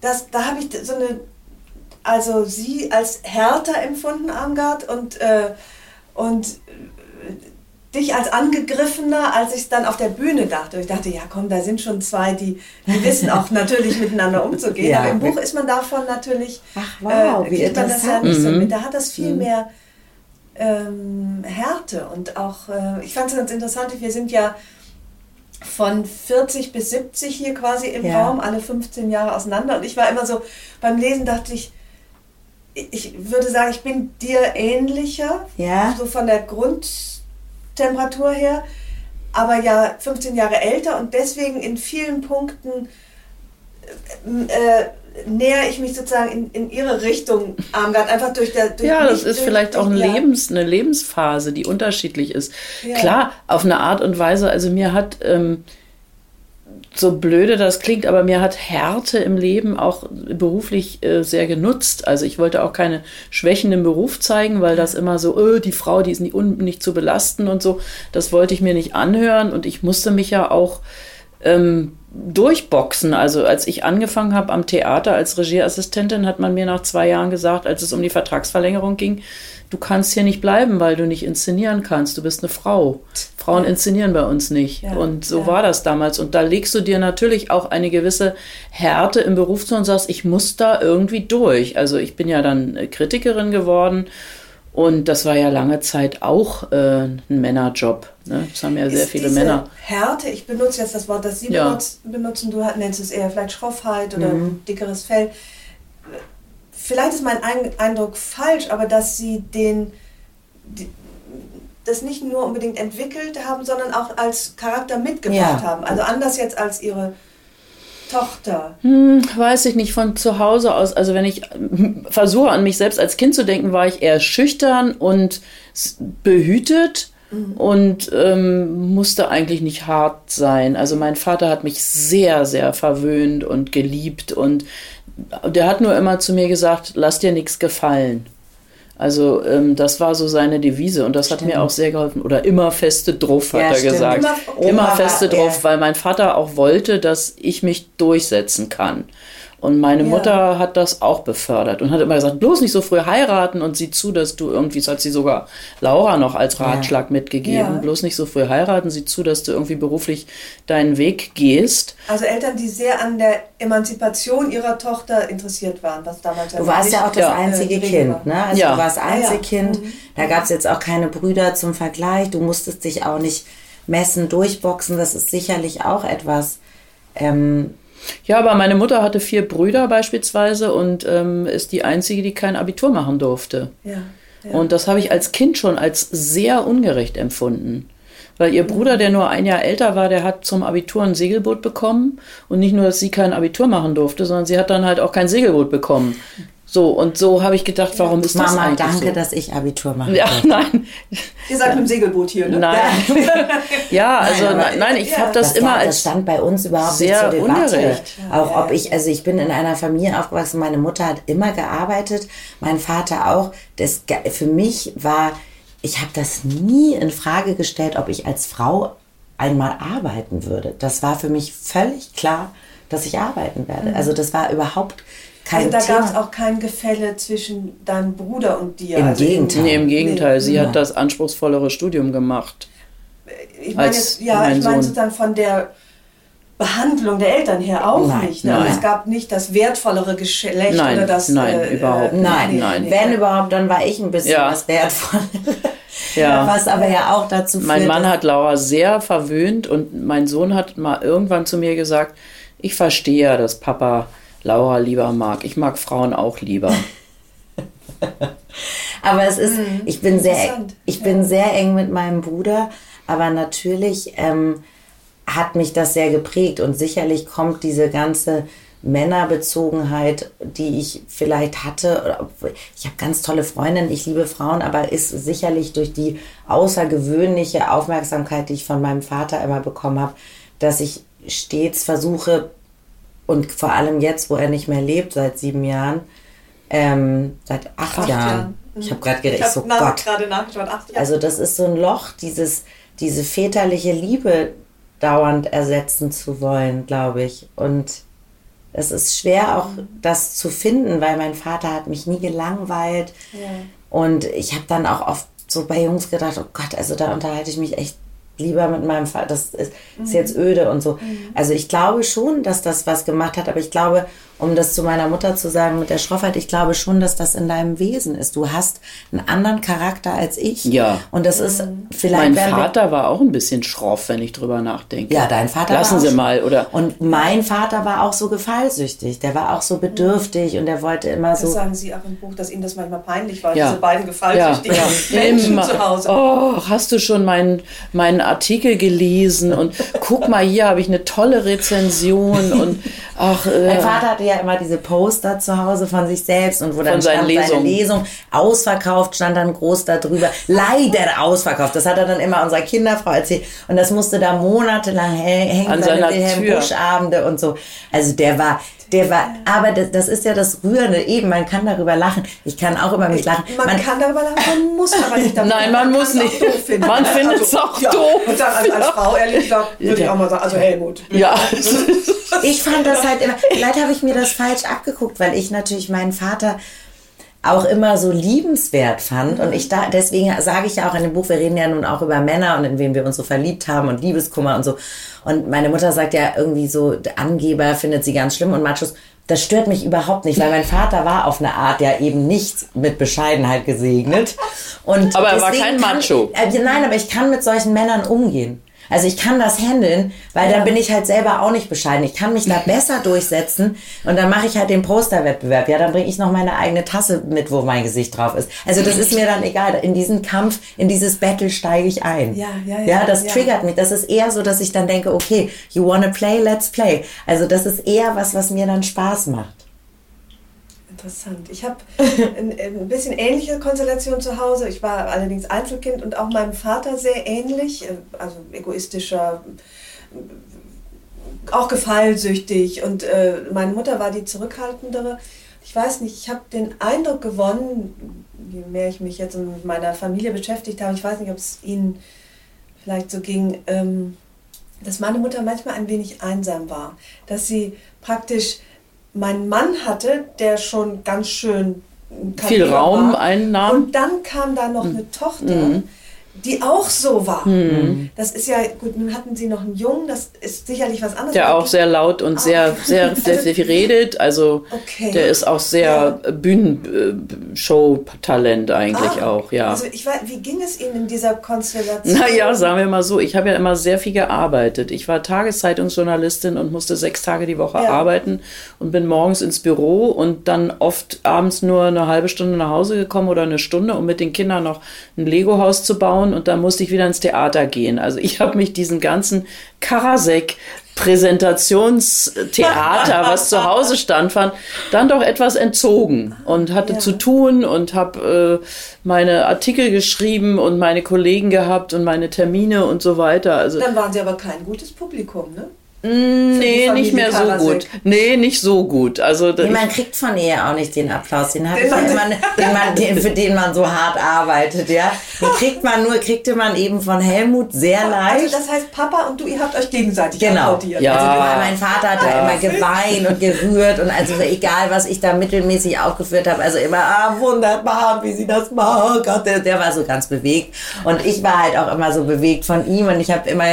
das, da habe ich so eine, also sie als härter empfunden, Armgard, und, äh, und äh, dich als angegriffener, als ich es dann auf der Bühne dachte. Ich dachte, ja komm, da sind schon zwei, die, die wissen auch natürlich miteinander umzugehen. Ja. Aber im Buch ist man davon natürlich, Ach, wow, wie kriegt man das ja nicht so Mhm. mit. Da hat das viel mehr ähm, Härte und auch, äh, ich fand es ganz interessant, wir sind ja von 40 bis 70 hier quasi im Ja. Raum, alle 15 Jahre auseinander. Und ich war immer so, beim Lesen dachte ich, ich würde sagen, ich bin dir ähnlicher, Ja. so von der Grundtemperatur her, aber ja 15 Jahre älter und deswegen in vielen Punkten äh, äh, nähere ich mich sozusagen in, in ihre Richtung, Armgard, einfach durch der... Durch Ja, das ist durch- vielleicht auch ein durch- ja. Lebens, eine Lebensphase, die unterschiedlich ist. Ja. Klar, auf eine Art und Weise, also mir hat, ähm, so blöde das klingt, aber mir hat Härte im Leben auch beruflich äh, sehr genutzt. Also ich wollte auch keine Schwächen im Beruf zeigen, weil das immer so, öh, die Frau, die ist nicht, nicht zu belasten und so, das wollte ich mir nicht anhören und ich musste mich ja auch ähm, durchboxen. Also als ich angefangen habe am Theater als Regieassistentin, hat man mir nach zwei Jahren gesagt, als es um die Vertragsverlängerung ging, du kannst hier nicht bleiben, weil du nicht inszenieren kannst. Du bist eine Frau. Frauen inszenieren bei uns nicht. Ja, und so ja. war das damals. Und da legst du dir natürlich auch eine gewisse Härte im Beruf zu und sagst, ich muss da irgendwie durch. Also ich bin ja dann äh, Kritikerin geworden. Und das war ja lange Zeit auch äh, ein Männerjob. Ne? Das haben ja sehr Ist viele Männer. Härte, ich benutze jetzt das Wort, das Sie Ja. benutzt, benutzen, du nennst es eher vielleicht Schroffheit oder Mhm. dickeres Fell. Vielleicht ist mein Ein- Eindruck falsch, aber dass Sie den, die, das nicht nur unbedingt entwickelt haben, sondern auch als Charakter mitgebracht Ja. haben. Also anders jetzt als Ihre Tochter. Hm, weiß ich nicht, von zu Hause aus. Also wenn ich versuche an mich selbst als Kind zu denken, war ich eher schüchtern und behütet und ähm, musste eigentlich nicht hart sein. Also mein Vater hat mich sehr, sehr verwöhnt und geliebt und der hat nur immer zu mir gesagt, lass dir nichts gefallen. Also ähm, das war so seine Devise und das hat mir auch sehr geholfen. Oder immer feste drauf, hat Ja, er stimmt. gesagt. Immer- Immer, feste drauf, ja. weil mein Vater auch wollte, dass ich mich durchsetzen kann. Und meine Ja. Mutter hat das auch befördert und hat immer gesagt, bloß nicht so früh heiraten und sieh zu, dass du irgendwie, das hat sie sogar Laura noch als Ratschlag mitgegeben, Ja. bloß nicht so früh heiraten, sieh zu, dass du irgendwie beruflich deinen Weg gehst. Also Eltern, die sehr an der Emanzipation ihrer Tochter interessiert waren, was damals Du warst ja auch das Ja. einzige Äh, Kind, ne? Also Ja. du warst ja. Einzelkind. Da gab es jetzt auch keine Brüder zum Vergleich. Du musstest dich auch nicht messen, durchboxen. Das ist sicherlich auch etwas. Ähm, Ja, aber meine Mutter hatte vier Brüder beispielsweise und ähm, ist die einzige, die kein Abitur machen durfte. Ja. ja. Und das habe ich als Kind schon als sehr ungerecht empfunden. Weil ihr Bruder, der nur ein Jahr älter war, der hat zum Abitur ein Segelboot bekommen. Und nicht nur, dass sie kein Abitur machen durfte, sondern sie hat dann halt auch kein Segelboot bekommen. So, und so habe ich gedacht, warum ist das Mama, eigentlich danke, so? dass ich Abitur mache. Ja, nein. Ihr seid mit dem Segelboot hier, ne? Nein. Ja, also Nein, aber- nein, ich Ja. habe das, Das, immer war, das als stand bei uns überhaupt sehr nicht zur Debatte. ungerecht. Auch Ja, ob ja. ich, also ich bin in einer Familie aufgewachsen, meine Mutter hat immer gearbeitet, mein Vater auch. Das für mich war, ich habe das nie in Frage gestellt, ob ich als Frau einmal arbeiten würde. Das war für mich völlig klar, dass ich arbeiten werde. Also das war überhaupt kein Also da gab es auch kein Gefälle zwischen deinem Bruder und dir. Im also Gegenteil. Nee, im Gegenteil. Sie Ja. hat das anspruchsvollere Studium gemacht. Ich meine jetzt, ja, mein ich meine sozusagen von der Behandlung der Eltern her auch Nein, nicht. Ne? Also nein. es gab nicht das wertvollere Geschlecht Nein, oder das. nein, überhaupt nicht. Nein, Nein. wenn überhaupt, dann war ich ein bisschen Ja. was wertvoll. Ja. Was aber ja auch dazu führt, Mein Mann hat Laura sehr verwöhnt und mein Sohn hat mal irgendwann zu mir gesagt, ich verstehe ja, dass Papa Laura lieber mag. Ich mag Frauen auch lieber. Aber es ist, ich bin sehr, Mhm. Ich bin sehr eng mit meinem Bruder, aber natürlich ähm, hat mich das sehr geprägt und sicherlich kommt diese ganze Männerbezogenheit, die ich vielleicht hatte, ich habe ganz tolle Freundinnen, ich liebe Frauen, aber ist sicherlich durch die außergewöhnliche Aufmerksamkeit, die ich von meinem Vater immer bekommen habe, dass ich stets versuche und vor allem jetzt, wo er nicht mehr lebt, seit sieben Jahren, ähm, seit acht, Acht Jahren, Jahren. Ich habe gerade gedacht, Ich so nach, Gott. gerade nachgeschaut. Ach, ja. Also das ist so ein Loch, dieses, diese väterliche Liebe dauernd ersetzen zu wollen, glaube ich. Und es ist schwer auch das zu finden, weil mein Vater hat mich nie gelangweilt. Und ich habe dann auch oft so bei Jungs gedacht, oh Gott, also da unterhalte ich mich echt lieber mit meinem Vater. Das ist, ist jetzt öde und so. Also ich glaube schon, dass das was gemacht hat, aber ich glaube, um das zu meiner Mutter zu sagen mit der Schroffheit, ich glaube schon, dass das in deinem Wesen ist. Du hast einen anderen Charakter als ich. Ja. Und das ist vielleicht. Mein Vater war auch ein bisschen schroff, wenn ich drüber nachdenke. Ja, dein Vater Lassen war auch Sie mal, oder? Und mein Vater war auch so gefallsüchtig. Der war auch so bedürftig und der wollte immer Das so. sagen Sie auch im Buch, dass Ihnen das manchmal peinlich war, Ja. diese beiden Ja, gefallsüchtigen ja. Menschen Immer. zu Hause. Oh, hast du schon meinen, meinen Artikel gelesen? Und guck mal, hier habe ich eine tolle Rezension. Und ach, äh, Mein Vater hatte ja immer diese Poster zu Hause von sich selbst und wo dann stand seine Lesungen. Lesung ausverkauft, stand dann groß da drüber. Leider ausverkauft. Das hat er dann immer unserer Kinderfrau erzählt. Und das musste da monatelang hä- hängen, An seine seiner Wilhelm Tür. Busch Abende und so. Also der war, der war, aber das, das ist ja das Rührende. Eben, man kann darüber lachen. Ich kann auch über mich lachen. Man, kann darüber lachen, man muss aber nicht darüber Nein, man kann muss auch nicht. Doof finden. Man findet es auch doof. Und dann als, als Frau, ehrlich gesagt, würde ich auch mal sagen, also Helmut. ja. Ich fand das halt immer, vielleicht habe ich mir das falsch abgeguckt, weil ich natürlich meinen Vater auch immer so liebenswert fand. Und ich da, deswegen sage ich ja auch in dem Buch, wir reden ja nun auch über Männer und in wen wir uns so verliebt haben und Liebeskummer und so. Und meine Mutter sagt ja irgendwie so, der Angeber findet sie ganz schlimm und Machos. Das stört mich überhaupt nicht, weil mein Vater war auf eine Art ja eben nicht mit Bescheidenheit gesegnet. Und Aber er war kein kann, Macho. Äh, nein, aber ich kann mit solchen Männern umgehen. Also ich kann das handeln, weil dann bin ich halt selber auch nicht bescheiden. Ich kann mich da besser durchsetzen und dann mache ich halt den Posterwettbewerb. Ja, dann bringe ich noch meine eigene Tasse mit, wo mein Gesicht drauf ist. Also das ist mir dann egal. In diesen Kampf, in dieses Battle steige ich ein. Ja, ja, ja, Ja, das ja. triggert mich. Das ist eher so, dass ich dann denke, okay, you wanna play, let's play. Also das ist eher was, was mir dann Spaß macht. Interessant. Ich habe ein, ein bisschen ähnliche Konstellation zu Hause. Ich war allerdings Einzelkind und auch meinem Vater sehr ähnlich, äh, also egoistischer, äh, auch gefallsüchtig und äh, meine Mutter war die zurückhaltendere. Ich weiß nicht, ich habe den Eindruck gewonnen, je mehr ich mich jetzt mit meiner Familie beschäftigt habe, ich weiß nicht, ob es Ihnen vielleicht so ging, ähm, dass meine Mutter manchmal ein wenig einsam war, dass sie praktisch meinen Mann hatte, der schon ganz schön Viel Raum war. einnahm. Mhm. Und dann kam da noch eine Tochter, die auch so war. Mhm. Das ist ja, gut, nun hatten sie noch einen Jungen, das ist sicherlich was anderes. Der auch sehr laut und sehr, sehr, sehr, sehr viel redet. Also Okay. der ist auch sehr Bühnenshow-Talent eigentlich Ah, auch, ja. Also ich weiß, wie ging es Ihnen in dieser Konstellation? Naja, sagen wir mal so, ich habe ja immer sehr viel gearbeitet. Ich war Tageszeitungsjournalistin und musste sechs Tage die Woche Ja. arbeiten und bin morgens ins Büro und dann oft abends nur eine halbe Stunde nach Hause gekommen oder eine Stunde, um mit den Kindern noch ein Lego-Haus zu bauen und dann musste ich wieder ins Theater gehen. Also ich habe mich diesen ganzen Karasek Präsentationstheater, was zu Hause stand, fand, dann doch etwas entzogen und hatte Ja. zu tun und habe äh, meine Artikel geschrieben und meine Kollegen gehabt und meine Termine und so weiter. Also Dann waren Sie aber kein gutes Publikum, ne? Nee, nicht mehr so Karasek. gut. Nee, nicht so gut. Also Nee, man kriegt von ihr auch nicht den Applaus. Den habe Den ja man- immer, den man, den, für den man so hart arbeitet, ja. Den kriegt man nur, kriegte man eben von Helmut sehr leicht. Also das heißt, Papa und du, ihr habt euch gegenseitig Genau. applaudiert. Ja. Also mein Vater hat da immer geweint und gerührt und also egal, was ich da mittelmäßig aufgeführt habe, also immer, ah, wunderbar, wie sie das machen. Gott, der, der war so ganz bewegt. Und ich war halt auch immer so bewegt von ihm und ich habe immer,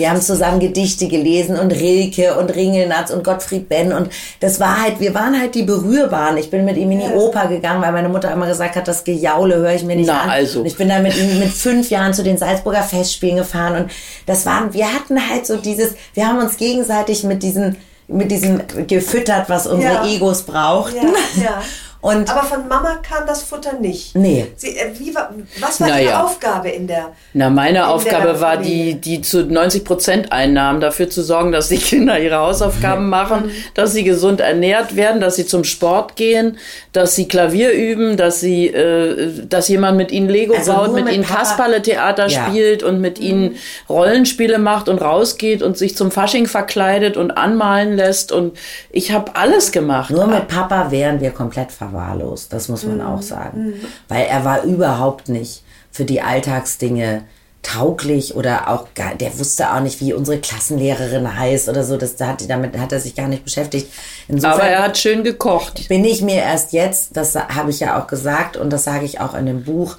wir haben zusammen Gedichte gelesen und Rilke und Ringelnatz und Gottfried Benn und das war halt, wir waren halt die Berührbaren. Ich bin mit ihm in die. Oper gegangen, weil meine Mutter immer gesagt hat, das Gejaule höre ich mir nicht Na, an. also. Und ich bin dann mit ihm mit fünf Jahren zu den Salzburger Festspielen gefahren und das waren, wir hatten halt so dieses, wir haben uns gegenseitig mit diesem, mit diesem gefüttert, was unsere Ja. Egos brauchten. Ja, ja. Und Aber von Mama kam das Futter nicht. Nee. Sie, äh, wie war, was war Na Ihre. Aufgabe in der? Na, meine Aufgabe war die, die zu 90 Prozent Einnahmen dafür zu sorgen, dass die Kinder ihre Hausaufgaben machen, dass sie gesund ernährt werden, dass sie zum Sport gehen, dass sie Klavier üben, dass sie, äh, dass jemand mit ihnen Lego Also baut, mit, mit ihnen Kasperle-Theater Ja. spielt und mit ihnen Rollenspiele macht und rausgeht und sich zum Fasching verkleidet und anmalen lässt und ich habe alles gemacht. nur mit Papa wären wir komplett faul. Verwahrlost, das muss man mhm. auch sagen. Weil er war überhaupt nicht für die Alltagsdinge tauglich oder auch gar, der wusste auch nicht, wie unsere Klassenlehrerin heißt oder so. Das, da hat, damit hat er sich gar nicht beschäftigt. Insofern Aber er hat schön gekocht. Bin ich mir erst jetzt, das habe ich ja auch gesagt und das sage ich auch in dem Buch,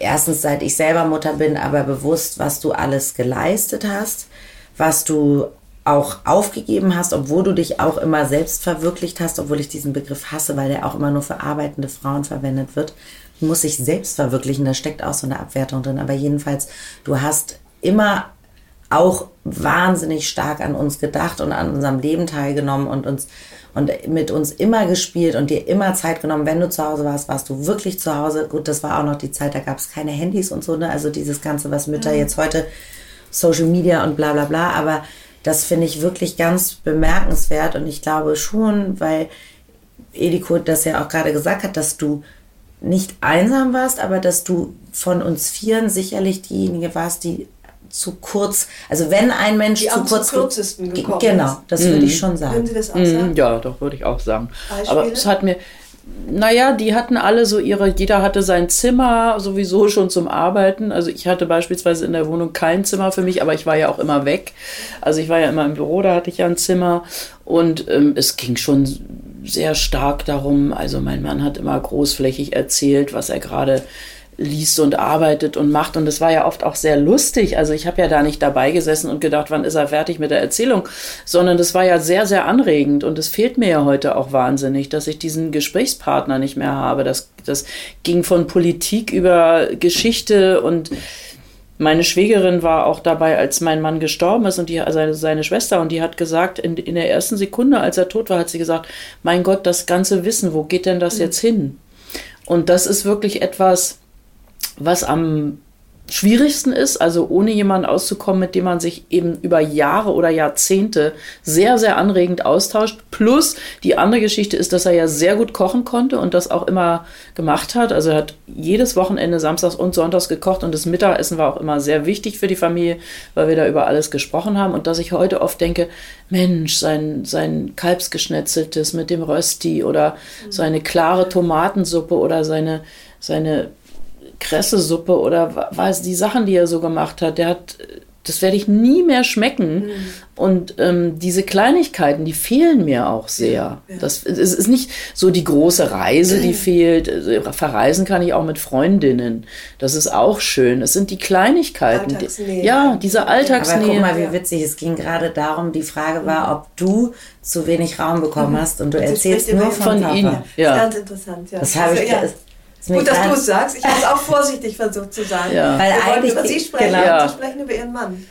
erstens seit ich selber Mutter bin, aber bewusst, was du alles geleistet hast, was du auch aufgegeben hast, obwohl du dich auch immer selbst verwirklicht hast, obwohl ich diesen Begriff hasse, weil der auch immer nur für arbeitende Frauen verwendet wird muss sich selbst verwirklichen, da steckt auch so eine Abwertung drin. Aber jedenfalls, du hast immer auch wahnsinnig stark an uns gedacht und an unserem Leben teilgenommen und uns und mit uns immer gespielt und dir immer Zeit genommen. Wenn du zu Hause warst, warst du wirklich zu Hause. Gut, das war auch noch die Zeit, da gab es keine Handys und so, ne? Also dieses Ganze, was Mütter mhm. jetzt heute Social Media und bla bla bla. Aber das finde ich wirklich ganz bemerkenswert und ich glaube schon, weil Ediko das ja auch gerade gesagt hat, dass du nicht einsam warst, aber dass du von uns Vieren sicherlich diejenige warst, die zu kurz, also wenn ein Mensch die zu kurz zu kürzesten gekommen genau, das mhm. würde ich schon sagen. Würden Sie das auch sagen? Mhm, ja, doch würde ich auch sagen. Beispiele? Aber es hat mir, naja, die hatten alle so ihre, jeder hatte sein Zimmer sowieso schon zum Arbeiten. Also ich hatte beispielsweise in der Wohnung kein Zimmer für mich, aber ich war ja auch immer weg. Also ich war ja immer im Büro, da hatte ich ja ein Zimmer und ähm, es ging schon sehr stark darum, also mein Mann hat immer großflächig erzählt, was er gerade liest und arbeitet und macht. Und das war ja oft auch sehr lustig. Also ich habe ja da nicht dabei gesessen und gedacht, wann ist er fertig mit der Erzählung, sondern das war ja sehr, sehr anregend. Und es fehlt mir ja heute auch wahnsinnig, dass ich diesen Gesprächspartner nicht mehr habe. Das, das ging von Politik über Geschichte und meine Schwägerin war auch dabei, als mein Mann gestorben ist und die, also seine Schwester, und die hat gesagt, in, in der ersten Sekunde, als er tot war, hat sie gesagt, mein Gott, das ganze Wissen, wo geht denn das mhm. jetzt hin? Und das ist wirklich etwas, was am schwierigsten ist, also ohne jemanden auszukommen, mit dem man sich eben über Jahre oder Jahrzehnte sehr, sehr anregend austauscht. Plus die andere Geschichte ist, dass er ja sehr gut kochen konnte und das auch immer gemacht hat. Also er hat jedes Wochenende Samstags und Sonntags gekocht und das Mittagessen war auch immer sehr wichtig für die Familie, weil wir da über alles gesprochen haben und dass ich heute oft denke, Mensch, sein, sein Kalbsgeschnetzeltes mit dem Rösti oder seine klare Tomatensuppe oder seine, seine Kressesuppe oder was die Sachen, die er so gemacht hat, der hat, das werde ich nie mehr schmecken. Mhm. Und ähm, diese Kleinigkeiten, die fehlen mir auch sehr. Ja, ja. Das, es ist nicht so die große Reise, die fehlt. Also, verreisen kann ich auch mit Freundinnen. Das ist auch schön. Es sind die Kleinigkeiten. Die, ja, diese Alltagsnähe. Aber guck mal, wie witzig. Es ging gerade darum, die Frage war, ob du zu wenig Raum bekommen mhm. hast und du erzählst nur von, von Ihnen. Ja. Ganz interessant, ja. Das habe ich, Gut, dass du es sagst. Ich habe es auch vorsichtig versucht zu sagen. Ja. Weil Wir eigentlich über Sie sprechen, genau. Sie sprechen über Ihren Mann.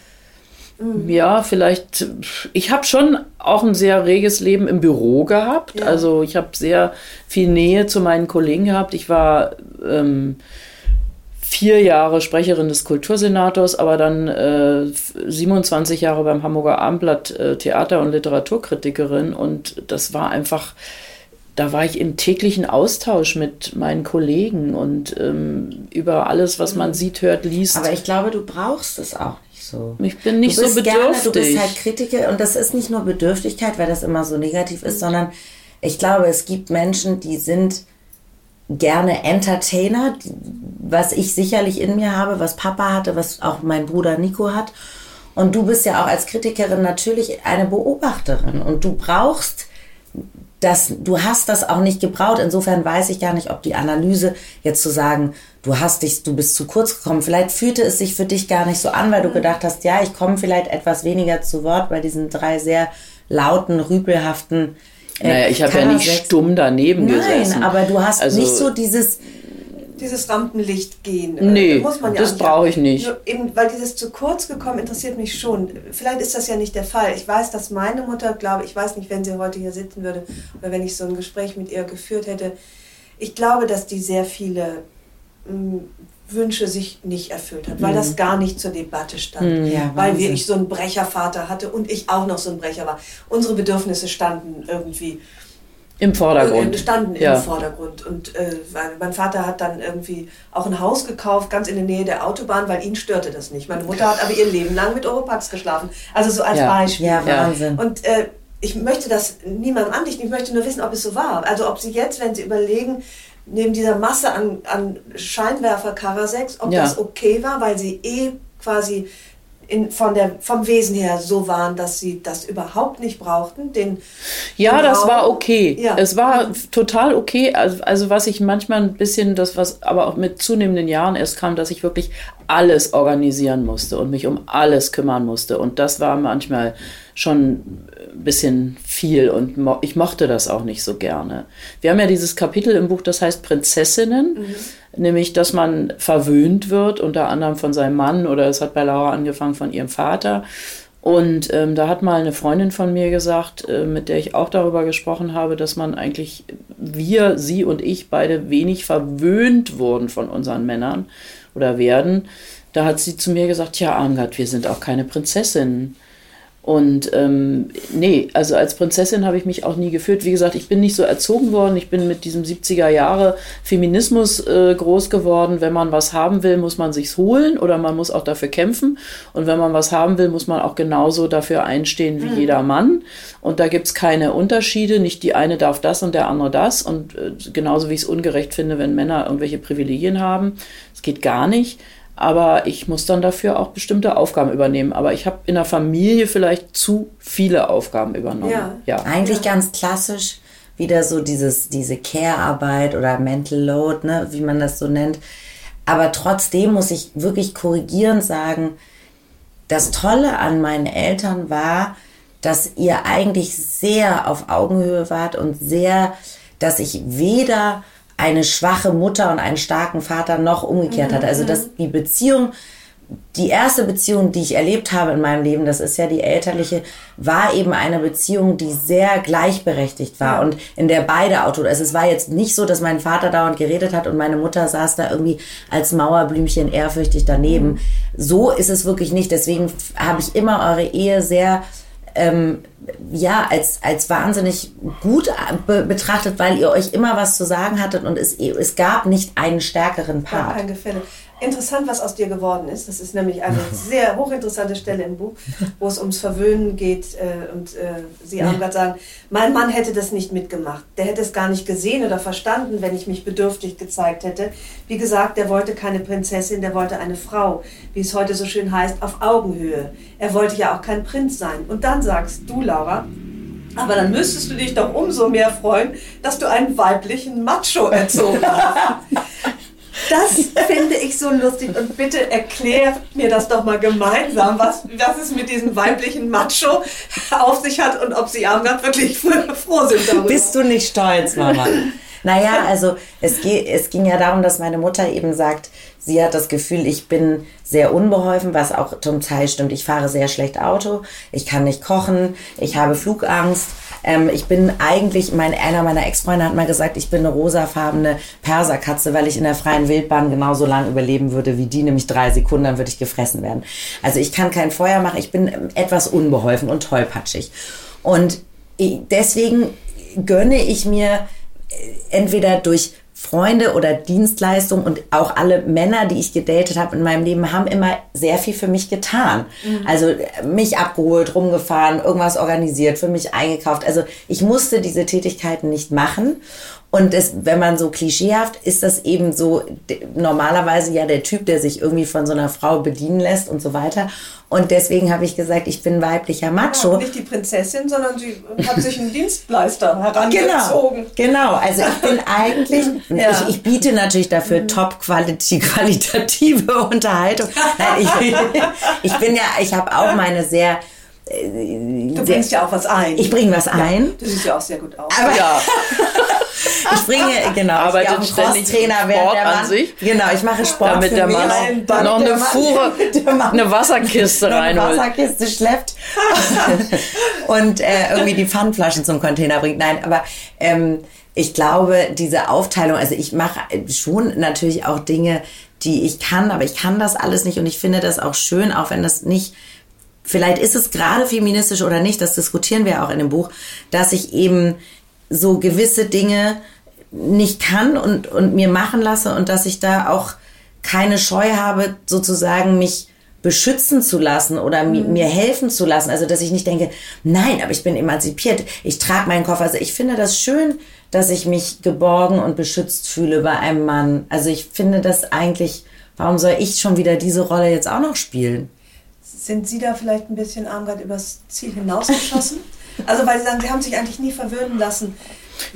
Mhm. Ja, vielleicht. Ich habe schon auch ein sehr reges Leben im Büro gehabt. Ja. Also ich habe sehr viel Nähe zu meinen Kollegen gehabt. Ich war ähm, vier Jahre Sprecherin des Kultursenators, aber dann äh, 27 Jahre beim Hamburger Abendblatt äh, Theater- und Literaturkritikerin. Und das war einfach da war ich im täglichen Austausch mit meinen Kollegen und ähm, über alles, was man sieht, hört, liest. Aber ich glaube, du brauchst es auch nicht so. Ich bin nicht so bedürftig. Gerne, du bist halt Kritiker und das ist nicht nur Bedürftigkeit, weil das immer so negativ ist, sondern ich glaube, es gibt Menschen, die sind gerne Entertainer, was ich sicherlich in mir habe, was Papa hatte, was auch mein Bruder Nico hat. Und du bist ja auch als Kritikerin natürlich eine Beobachterin und du brauchst das, du hast das auch nicht gebraucht. Insofern weiß ich gar nicht, ob die Analyse jetzt zu sagen, du hast dich, du bist zu kurz gekommen. Vielleicht fühlte es sich für dich gar nicht so an, weil du gedacht hast, ja, ich komme vielleicht etwas weniger zu Wort bei diesen drei sehr lauten, rüpelhaften. Äh, naja, ich habe ja nicht stumm daneben Nein, gesessen. Nein, aber du hast also, nicht so dieses dieses Rampenlicht gehen. Nee, muss man ja das brauche ich nicht. Nur eben, weil dieses zu kurz gekommen interessiert mich schon. Vielleicht ist das ja nicht der Fall. Ich weiß, dass meine Mutter, glaube ich, weiß nicht, wenn sie heute hier sitzen würde oder wenn ich so ein Gespräch mit ihr geführt hätte, ich glaube, dass die sehr viele mh, hm, Wünsche sich nicht erfüllt hat, weil mhm. das gar nicht zur Debatte stand. Mhm, ja, weil wir, ich so einen Brechervater hatte und ich auch noch so ein Brecher war. Unsere Bedürfnisse standen irgendwie im Vordergrund. Standen ja. im Vordergrund. Und äh, mein Vater hat dann irgendwie auch ein Haus gekauft, ganz in der Nähe der Autobahn, weil ihn störte das nicht. Meine Mutter hat aber ihr Leben lang mit Oropax geschlafen. Also so als ja. Beispiel. Ja, Wahnsinn. Und äh, ich möchte das niemandem andichten, ich möchte nur wissen, ob es so war. Also ob Sie jetzt, wenn Sie überlegen, neben dieser Masse an, an Scheinwerfer Karasex, ob Ja. das okay war, weil Sie eh quasi in, von der, vom Wesen her so waren, dass Sie das überhaupt nicht brauchten. Den, Ja, den das Raum. war okay. Ja. Es war total okay. Also, also was ich manchmal ein bisschen, das was aber auch mit zunehmenden Jahren erst kam, dass ich wirklich alles organisieren musste und mich um alles kümmern musste. Und das war manchmal schon ein bisschen viel und mo ich mochte das auch nicht so gerne. Wir haben ja dieses Kapitel im Buch, das heißt Prinzessinnen, nämlich, dass man verwöhnt wird, unter anderem von seinem Mann oder es hat bei Laura angefangen von ihrem Vater. Und ähm, da hat mal eine Freundin von mir gesagt, äh, mit der ich auch darüber gesprochen habe, dass man eigentlich, wir, sie und ich, beide wenig verwöhnt wurden von unseren Männern oder werden. Da hat sie zu mir gesagt, ja, Armgard, wir sind auch keine Prinzessinnen. Und ähm, nee, also als Prinzessin habe ich mich auch nie gefühlt. Wie gesagt, ich bin nicht so erzogen worden. Ich bin mit diesem 70er Jahre Feminismus äh, groß geworden. Wenn man was haben will, muss man sich's holen oder man muss auch dafür kämpfen. Und wenn man was haben will, muss man auch genauso dafür einstehen wie jeder Mann. Und da gibt's keine Unterschiede. Nicht die eine darf das und der andere das. Und äh, genauso wie ich es ungerecht finde, wenn Männer irgendwelche Privilegien haben. Es geht gar nicht. Aber ich muss dann dafür auch bestimmte Aufgaben übernehmen. Aber ich habe in der Familie vielleicht zu viele Aufgaben übernommen. Ja. ja. Eigentlich ganz klassisch wieder so dieses, diese Care-Arbeit oder Mental Load, ne, wie man das so nennt. Aber trotzdem muss ich wirklich korrigierend sagen, das Tolle an meinen Eltern war, dass ihr eigentlich sehr auf Augenhöhe wart und sehr, dass ich weder eine schwache Mutter und einen starken Vater noch umgekehrt hatte. Also dass die Beziehung, die erste Beziehung, die ich erlebt habe in meinem Leben, das ist ja die elterliche, war eben eine Beziehung, die sehr gleichberechtigt war und in der beide Auto, also es war jetzt nicht so, dass mein Vater dauernd geredet hat und meine Mutter saß da irgendwie als Mauerblümchen ehrfürchtig daneben. So ist es wirklich nicht. Deswegen habe ich immer eure Ehe sehr ähm, ja, als, als wahnsinnig gut be betrachtet, weil ihr euch immer was zu sagen hattet und es, es gab nicht einen stärkeren Part. kein Gefälle. Interessant, was aus dir geworden ist. Das ist nämlich eine sehr hochinteressante Stelle im Buch, wo es ums Verwöhnen geht. Äh, und äh, Sie haben gerade sagen, mein Mann hätte das nicht mitgemacht. Der hätte es gar nicht gesehen oder verstanden, wenn ich mich bedürftig gezeigt hätte. Wie gesagt, der wollte keine Prinzessin, der wollte eine Frau, wie es heute so schön heißt, auf Augenhöhe. Er wollte ja auch kein Prinz sein. Und dann sagst du, Laura, aber dann müsstest du dich doch umso mehr freuen, dass du einen weiblichen Macho erzogen hast. Das finde ich so lustig und bitte erklärt mir das doch mal gemeinsam, was, was es mit diesem weiblichen Macho auf sich hat und ob Sie Armgard wirklich froh sind darüber. Bist du nicht stolz, Mama? naja, also es, ge es ging ja darum, dass meine Mutter eben sagt, sie hat das Gefühl, ich bin sehr unbeholfen, was auch zum Teil stimmt. Ich fahre sehr schlecht Auto, ich kann nicht kochen, ich habe Flugangst. Ähm, ich bin eigentlich, mein, einer meiner Ex-Freunde hat mal gesagt, ich bin eine rosafarbene Perserkatze, weil ich in der freien Wildbahn genauso lang überleben würde wie die, nämlich drei Sekunden, dann würde ich gefressen werden. Also ich kann kein Feuer machen, ich bin etwas unbeholfen und tollpatschig. Und deswegen gönne ich mir äh, entweder durch Freunde oder Dienstleistung und auch alle Männer, die ich gedatet habe in meinem Leben, haben immer sehr viel für mich getan. Also äh, mich abgeholt, rumgefahren, irgendwas organisiert, für mich eingekauft. Also ich musste diese Tätigkeiten nicht machen. Und es, wenn man so klischeehaft, ist das eben so normalerweise ja der Typ, der sich irgendwie von so einer Frau bedienen lässt und so weiter. Und deswegen habe ich gesagt, ich bin weiblicher Macho. Nicht die Prinzessin, sondern sie hat sich einen Dienstleister Genau, herangezogen. genau. Also ich bin eigentlich, Ja. ich, ich biete natürlich dafür top quality, qualitative Unterhaltung. Nein, ich, ich bin ja, ich habe auch meine sehr, Du bringst ja auch was ein. ich bringe was ein. Du siehst ja auch sehr gut aus. Ja, Ich bringe, genau, Arbeitet ich ständig Crosstrainer, Sport während der an Mann, sich. Genau, ich mache Sport damit der. Mann damit noch eine Fuhre, eine Wasserkiste noch eine reinholt. Wasserkiste schleppt und äh, irgendwie die Pfandflaschen zum Container bringt. Nein, aber ähm, ich glaube, diese Aufteilung, also ich mache schon natürlich auch Dinge, die ich kann, aber ich kann das alles nicht und ich finde das auch schön, auch wenn das nicht vielleicht ist es gerade feministisch oder nicht, das diskutieren wir auch in dem Buch, dass ich eben so gewisse Dinge nicht kann und, und mir machen lasse und dass ich da auch keine Scheu habe, sozusagen mich beschützen zu lassen oder mhm. mir helfen zu lassen. Also, dass ich nicht denke, nein, aber ich bin emanzipiert, ich trage meinen Koffer. Also, ich finde das schön, dass ich mich geborgen und beschützt fühle bei einem Mann. Also, ich finde das eigentlich, warum soll ich schon wieder diese Rolle jetzt auch noch spielen? Sind Sie da vielleicht ein bisschen Armgard übers Ziel hinausgeschossen? also, weil Sie sagen, Sie haben sich eigentlich nie verwöhnen lassen.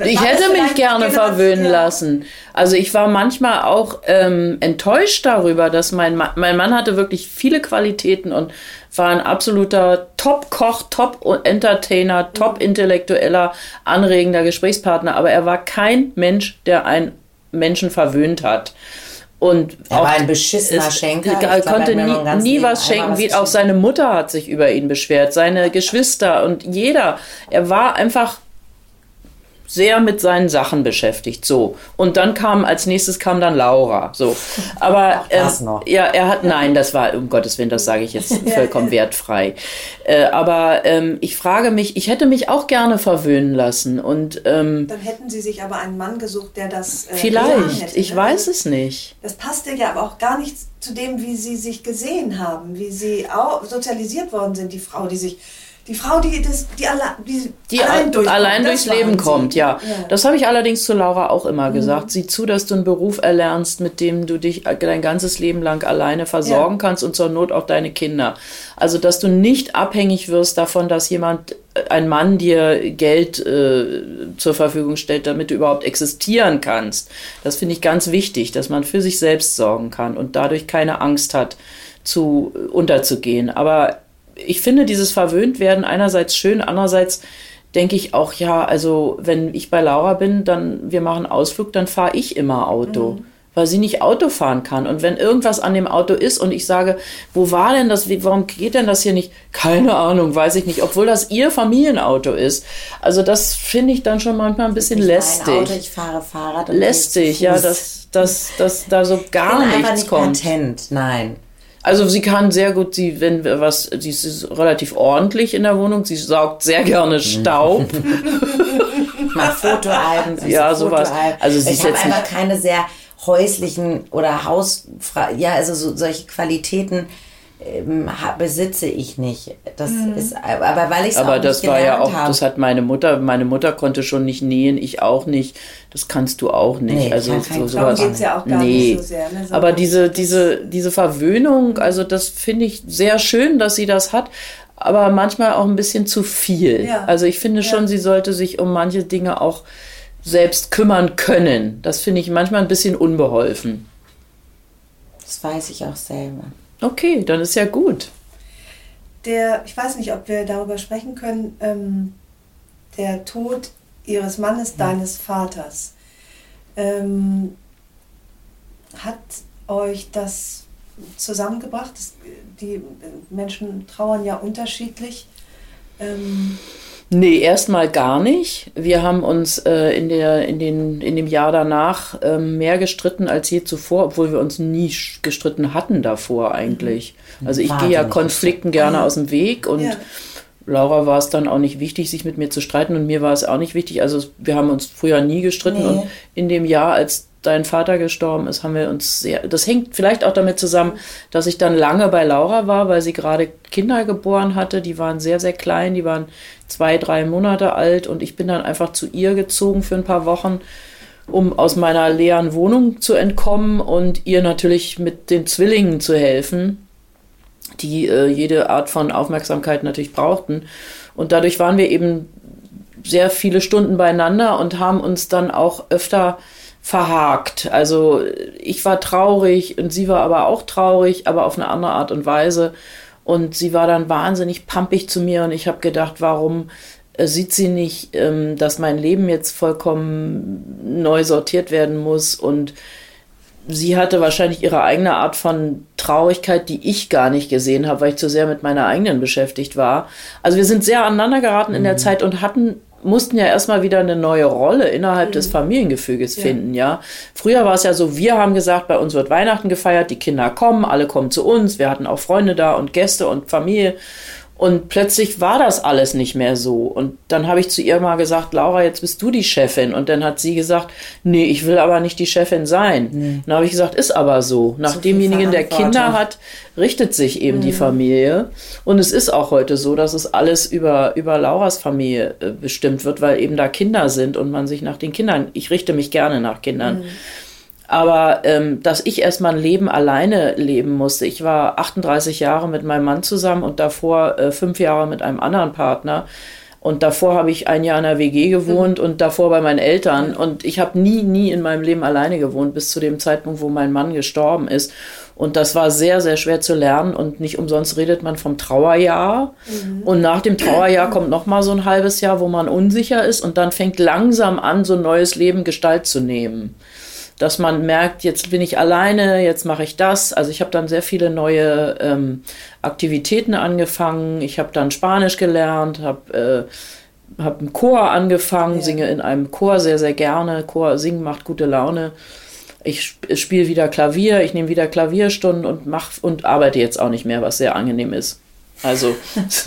Ich hätte mich gerne verwöhnen lassen. Also ich war manchmal auch ähm, enttäuscht darüber, dass mein Mann, mein Mann hatte wirklich viele Qualitäten und war ein absoluter Top-Koch, Top-Entertainer, Top-Intellektueller, anregender Gesprächspartner, aber er war kein Mensch, der einen Menschen verwöhnt hat. Und er war ein beschissener Schenker. Er konnte nie, nie was schenken. Wie, auch seine Mutter hat sich über ihn beschwert, seine Geschwister und jeder. Er war einfach sehr mit seinen Sachen beschäftigt. So. Und dann kam, als nächstes kam dann Laura. So. Aber ähm, ja, er hat, nein, das war, um Gottes Willen, das sage ich jetzt vollkommen wertfrei. Äh, aber ähm, ich frage mich, ich hätte mich auch gerne verwöhnen lassen. Und, ähm, dann hätten Sie sich aber einen Mann gesucht, der das. Äh, vielleicht, hätte, ich ne? weiß es nicht. Das passte ja aber auch gar nicht zu dem, wie Sie sich gesehen haben, wie Sie auch sozialisiert worden sind, die Frau, die sich die Frau, die, das, die, alle, die, die allein, durch allein durchs Leben kommt, ja. ja. Das habe ich allerdings zu Laura auch immer mhm. gesagt. Sieh zu, dass du einen Beruf erlernst, mit dem du dich dein ganzes Leben lang alleine versorgen ja. kannst und zur Not auch deine Kinder. Also, dass du nicht abhängig wirst davon, dass jemand, äh, ein Mann dir Geld äh, zur Verfügung stellt, damit du überhaupt existieren kannst. Das finde ich ganz wichtig, dass man für sich selbst sorgen kann und dadurch keine Angst hat, zu unterzugehen. Aber ich finde dieses Verwöhntwerden einerseits schön, andererseits denke ich auch, ja, also wenn ich bei Laura bin, dann wir machen Ausflug, dann fahre ich immer Auto. Mhm. Weil sie nicht Auto fahren kann. Und wenn irgendwas an dem Auto ist und ich sage, wo war denn das, warum geht denn das hier nicht? Keine Ahnung, weiß ich nicht, obwohl das ihr Familienauto ist. Also das finde ich dann schon manchmal ein bisschen lästig. Auto, ich fahre Fahrrad. Und lästig, ja, dass, dass, dass da so gar ich nichts nicht kommt. Patent, nein. Also sie kann sehr gut, sie, wenn was, sie ist relativ ordentlich in der Wohnung, sie saugt sehr gerne Staub. Macht Fotoalben. Ja, sowas. Also sie ich habe einfach keine sehr häuslichen oder Haus, ja, also so, solche Qualitäten besitze ich nicht. Das mhm. ist, aber weil ich es Aber das war ja auch, das hat meine Mutter, meine Mutter konnte schon nicht nähen, ich auch nicht. Das kannst du auch nicht. Nee, also so, sowas. geht's ja auch gar nee. nicht so sehr. Ne? So aber diese, diese, diese Verwöhnung, also das finde ich sehr schön, dass sie das hat. Aber manchmal auch ein bisschen zu viel. Ja. Also ich finde ja. schon, sie sollte sich um manche Dinge auch selbst kümmern können. Das finde ich manchmal ein bisschen unbeholfen. Das weiß ich auch selber. Okay, dann ist ja gut. Der, ich weiß nicht, ob wir darüber sprechen können, ähm, der Tod ihres Mannes, ja. deines Vaters. Ähm, hat euch das zusammengebracht? Die Menschen trauern ja unterschiedlich. Ähm, Nee, erstmal gar nicht. Wir haben uns äh, in, der, in, den, in dem Jahr danach äh, mehr gestritten als je zuvor, obwohl wir uns nie gestritten hatten davor eigentlich. Mhm. Also ich gehe ja Konflikten gerne ah. aus dem Weg und ja. Laura war es dann auch nicht wichtig, sich mit mir zu streiten und mir war es auch nicht wichtig. Also wir haben uns früher nie gestritten nee. und in dem Jahr, als dein Vater gestorben ist, haben wir uns sehr, das hängt vielleicht auch damit zusammen, dass ich dann lange bei Laura war, weil sie gerade Kinder geboren hatte. Die waren sehr, sehr klein, die waren zwei, drei Monate alt und ich bin dann einfach zu ihr gezogen für ein paar Wochen, um aus meiner leeren Wohnung zu entkommen und ihr natürlich mit den Zwillingen zu helfen, die äh, jede Art von Aufmerksamkeit natürlich brauchten. Und dadurch waren wir eben sehr viele Stunden beieinander und haben uns dann auch öfter verhakt. Also ich war traurig und sie war aber auch traurig, aber auf eine andere Art und Weise. Und sie war dann wahnsinnig pampig zu mir und ich habe gedacht, warum äh, sieht sie nicht, ähm, dass mein Leben jetzt vollkommen neu sortiert werden muss und sie hatte wahrscheinlich ihre eigene Art von Traurigkeit, die ich gar nicht gesehen habe, weil ich zu sehr mit meiner eigenen beschäftigt war. Also wir sind sehr aneinander geraten in der mhm. Zeit und hatten mussten ja erstmal wieder eine neue Rolle innerhalb mhm. des Familiengefüges ja. finden, ja. Früher war es ja so, wir haben gesagt, bei uns wird Weihnachten gefeiert, die Kinder kommen, alle kommen zu uns, wir hatten auch Freunde da und Gäste und Familie. Und plötzlich war das alles nicht mehr so. Und dann habe ich zu ihr mal gesagt, Laura, jetzt bist du die Chefin. Und dann hat sie gesagt, nee, ich will aber nicht die Chefin sein. Nee. Dann habe ich gesagt, ist aber so. Nach so demjenigen, der Kinder hat, richtet sich eben mhm. die Familie. Und es ist auch heute so, dass es alles über, über Lauras Familie äh, bestimmt wird, weil eben da Kinder sind und man sich nach den Kindern, ich richte mich gerne nach Kindern. Mhm. Aber ähm, dass ich erstmal ein Leben alleine leben musste. Ich war 38 Jahre mit meinem Mann zusammen und davor äh, fünf Jahre mit einem anderen Partner. Und davor habe ich ein Jahr in der WG gewohnt mhm. und davor bei meinen Eltern. Und ich habe nie, nie in meinem Leben alleine gewohnt, bis zu dem Zeitpunkt, wo mein Mann gestorben ist. Und das war sehr, sehr schwer zu lernen. Und nicht umsonst redet man vom Trauerjahr. Mhm. Und nach dem Trauerjahr kommt noch mal so ein halbes Jahr, wo man unsicher ist. Und dann fängt langsam an, so ein neues Leben Gestalt zu nehmen dass man merkt, jetzt bin ich alleine, jetzt mache ich das. Also ich habe dann sehr viele neue ähm, Aktivitäten angefangen. Ich habe dann Spanisch gelernt, habe äh, hab einen Chor angefangen, ja. singe in einem Chor sehr, sehr gerne. Chor singen macht gute Laune. Ich spiele wieder Klavier, ich nehme wieder Klavierstunden und mach und arbeite jetzt auch nicht mehr, was sehr angenehm ist. Also.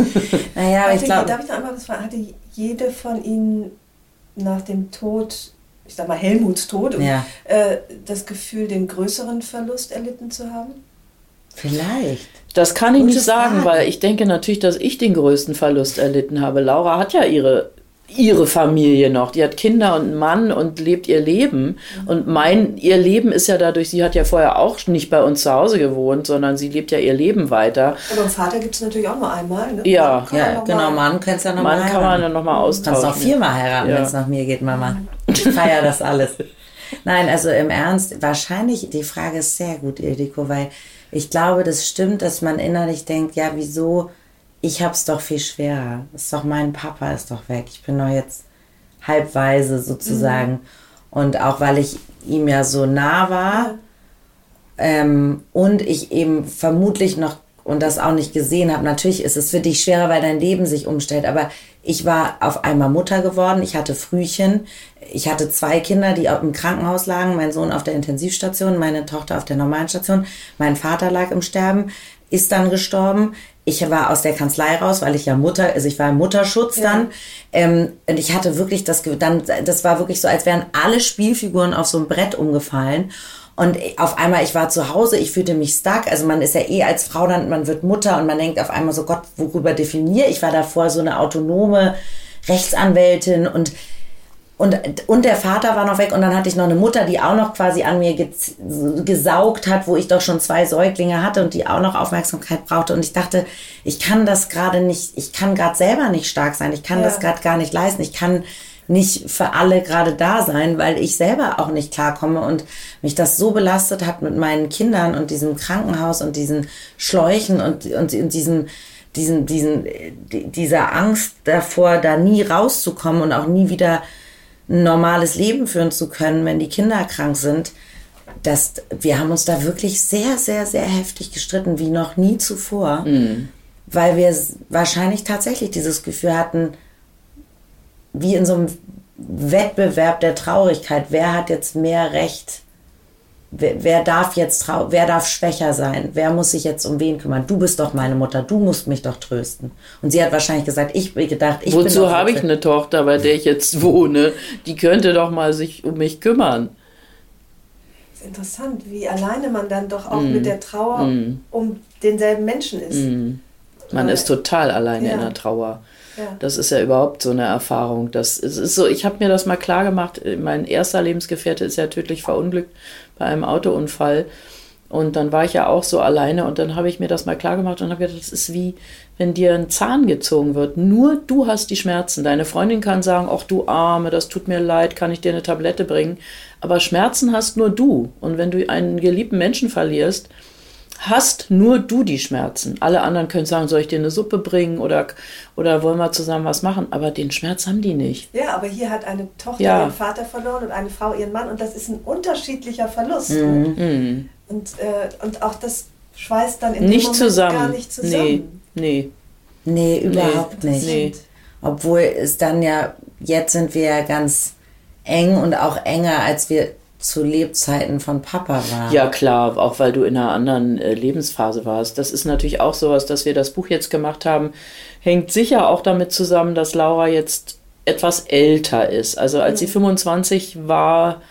naja, ich glaube. Darf ich noch einmal was fragen? Hatte jede von Ihnen nach dem Tod ich sag mal, Helmuts Tod, ja. äh, das Gefühl, den größeren Verlust erlitten zu haben? Vielleicht. Das kann ich Gute nicht sagen, Frage. weil ich denke natürlich, dass ich den größten Verlust erlitten habe. Laura hat ja ihre ihre Familie noch. Die hat Kinder und einen Mann und lebt ihr Leben. Und mein, ihr Leben ist ja dadurch, sie hat ja vorher auch nicht bei uns zu Hause gewohnt, sondern sie lebt ja ihr Leben weiter. Aber einen Vater gibt es natürlich auch nur einmal. Ne? Ja, ja genau, Mann kannst ja nochmal Mann kann man dann nochmal austauschen. Kannst noch viermal heiraten, ja. wenn es nach mir geht, Mama. Ich feiere das alles. Nein, also im Ernst, wahrscheinlich, die Frage ist sehr gut, Ildiko, weil ich glaube, das stimmt, dass man innerlich denkt, ja, wieso ich habe es doch viel schwerer. Ist doch mein Papa ist doch weg. Ich bin doch jetzt halbweise sozusagen. Mhm. Und auch weil ich ihm ja so nah war ähm, und ich eben vermutlich noch und das auch nicht gesehen habe. Natürlich ist es für dich schwerer, weil dein Leben sich umstellt. Aber ich war auf einmal Mutter geworden. Ich hatte Frühchen. Ich hatte zwei Kinder, die im Krankenhaus lagen. Mein Sohn auf der Intensivstation, meine Tochter auf der normalen Station. Mein Vater lag im Sterben, ist dann gestorben ich war aus der Kanzlei raus, weil ich ja Mutter, also ich war im Mutterschutz ja. dann. Ähm, und ich hatte wirklich das, dann, das war wirklich so, als wären alle Spielfiguren auf so ein Brett umgefallen. Und auf einmal, ich war zu Hause, ich fühlte mich stuck. Also man ist ja eh als Frau dann, man wird Mutter und man denkt auf einmal so, Gott, worüber definiere ich? war davor so eine autonome Rechtsanwältin und und, und der Vater war noch weg und dann hatte ich noch eine Mutter, die auch noch quasi an mir gesaugt hat, wo ich doch schon zwei Säuglinge hatte und die auch noch Aufmerksamkeit brauchte. Und ich dachte, ich kann das gerade nicht, ich kann gerade selber nicht stark sein, ich kann ja. das gerade gar nicht leisten, ich kann nicht für alle gerade da sein, weil ich selber auch nicht klarkomme und mich das so belastet hat mit meinen Kindern und diesem Krankenhaus und diesen Schläuchen und, und, und diesen, diesen, diesen, dieser Angst davor, da nie rauszukommen und auch nie wieder ein normales Leben führen zu können, wenn die Kinder krank sind. Das, wir haben uns da wirklich sehr, sehr, sehr heftig gestritten, wie noch nie zuvor, mhm. weil wir wahrscheinlich tatsächlich dieses Gefühl hatten, wie in so einem Wettbewerb der Traurigkeit, wer hat jetzt mehr Recht wer, wer darf jetzt wer darf schwächer sein? Wer muss sich jetzt um wen kümmern? Du bist doch meine Mutter, du musst mich doch trösten. Und sie hat wahrscheinlich gesagt, ich bin gedacht, ich Wozu habe ich eine Tochter, bei der ich jetzt wohne? Die könnte doch mal sich um mich kümmern. Das ist interessant, wie alleine man dann doch auch mm. mit der Trauer mm. um denselben Menschen ist. Mm. Man ist total alleine ja. in der Trauer. Ja. Das ist ja überhaupt so eine Erfahrung. Das ist, ist so, ich habe mir das mal klar gemacht. Mein erster Lebensgefährte ist ja tödlich verunglückt bei einem Autounfall. Und dann war ich ja auch so alleine und dann habe ich mir das mal klar gemacht und habe gedacht, das ist wie, wenn dir ein Zahn gezogen wird. Nur du hast die Schmerzen. Deine Freundin kann sagen, ach du Arme, das tut mir leid, kann ich dir eine Tablette bringen. Aber Schmerzen hast nur du. Und wenn du einen geliebten Menschen verlierst, hast nur du die Schmerzen. Alle anderen können sagen, soll ich dir eine Suppe bringen oder, oder wollen wir zusammen was machen? Aber den Schmerz haben die nicht. Ja, aber hier hat eine Tochter ja. ihren Vater verloren und eine Frau ihren Mann und das ist ein unterschiedlicher Verlust. Mhm. mhm. Und, äh, und auch das schweißt dann in nicht dem Moment zusammen. gar nicht zusammen. Nee, nee. Nee, überhaupt nee. nicht. Nee. Obwohl es dann ja, jetzt sind wir ja ganz eng und auch enger, als wir zu Lebzeiten von Papa war. Ja, klar, auch weil du in einer anderen äh, Lebensphase warst. Das ist natürlich auch sowas, dass wir das Buch jetzt gemacht haben, hängt sicher auch damit zusammen, dass Laura jetzt etwas älter ist. Also als sie 25 war,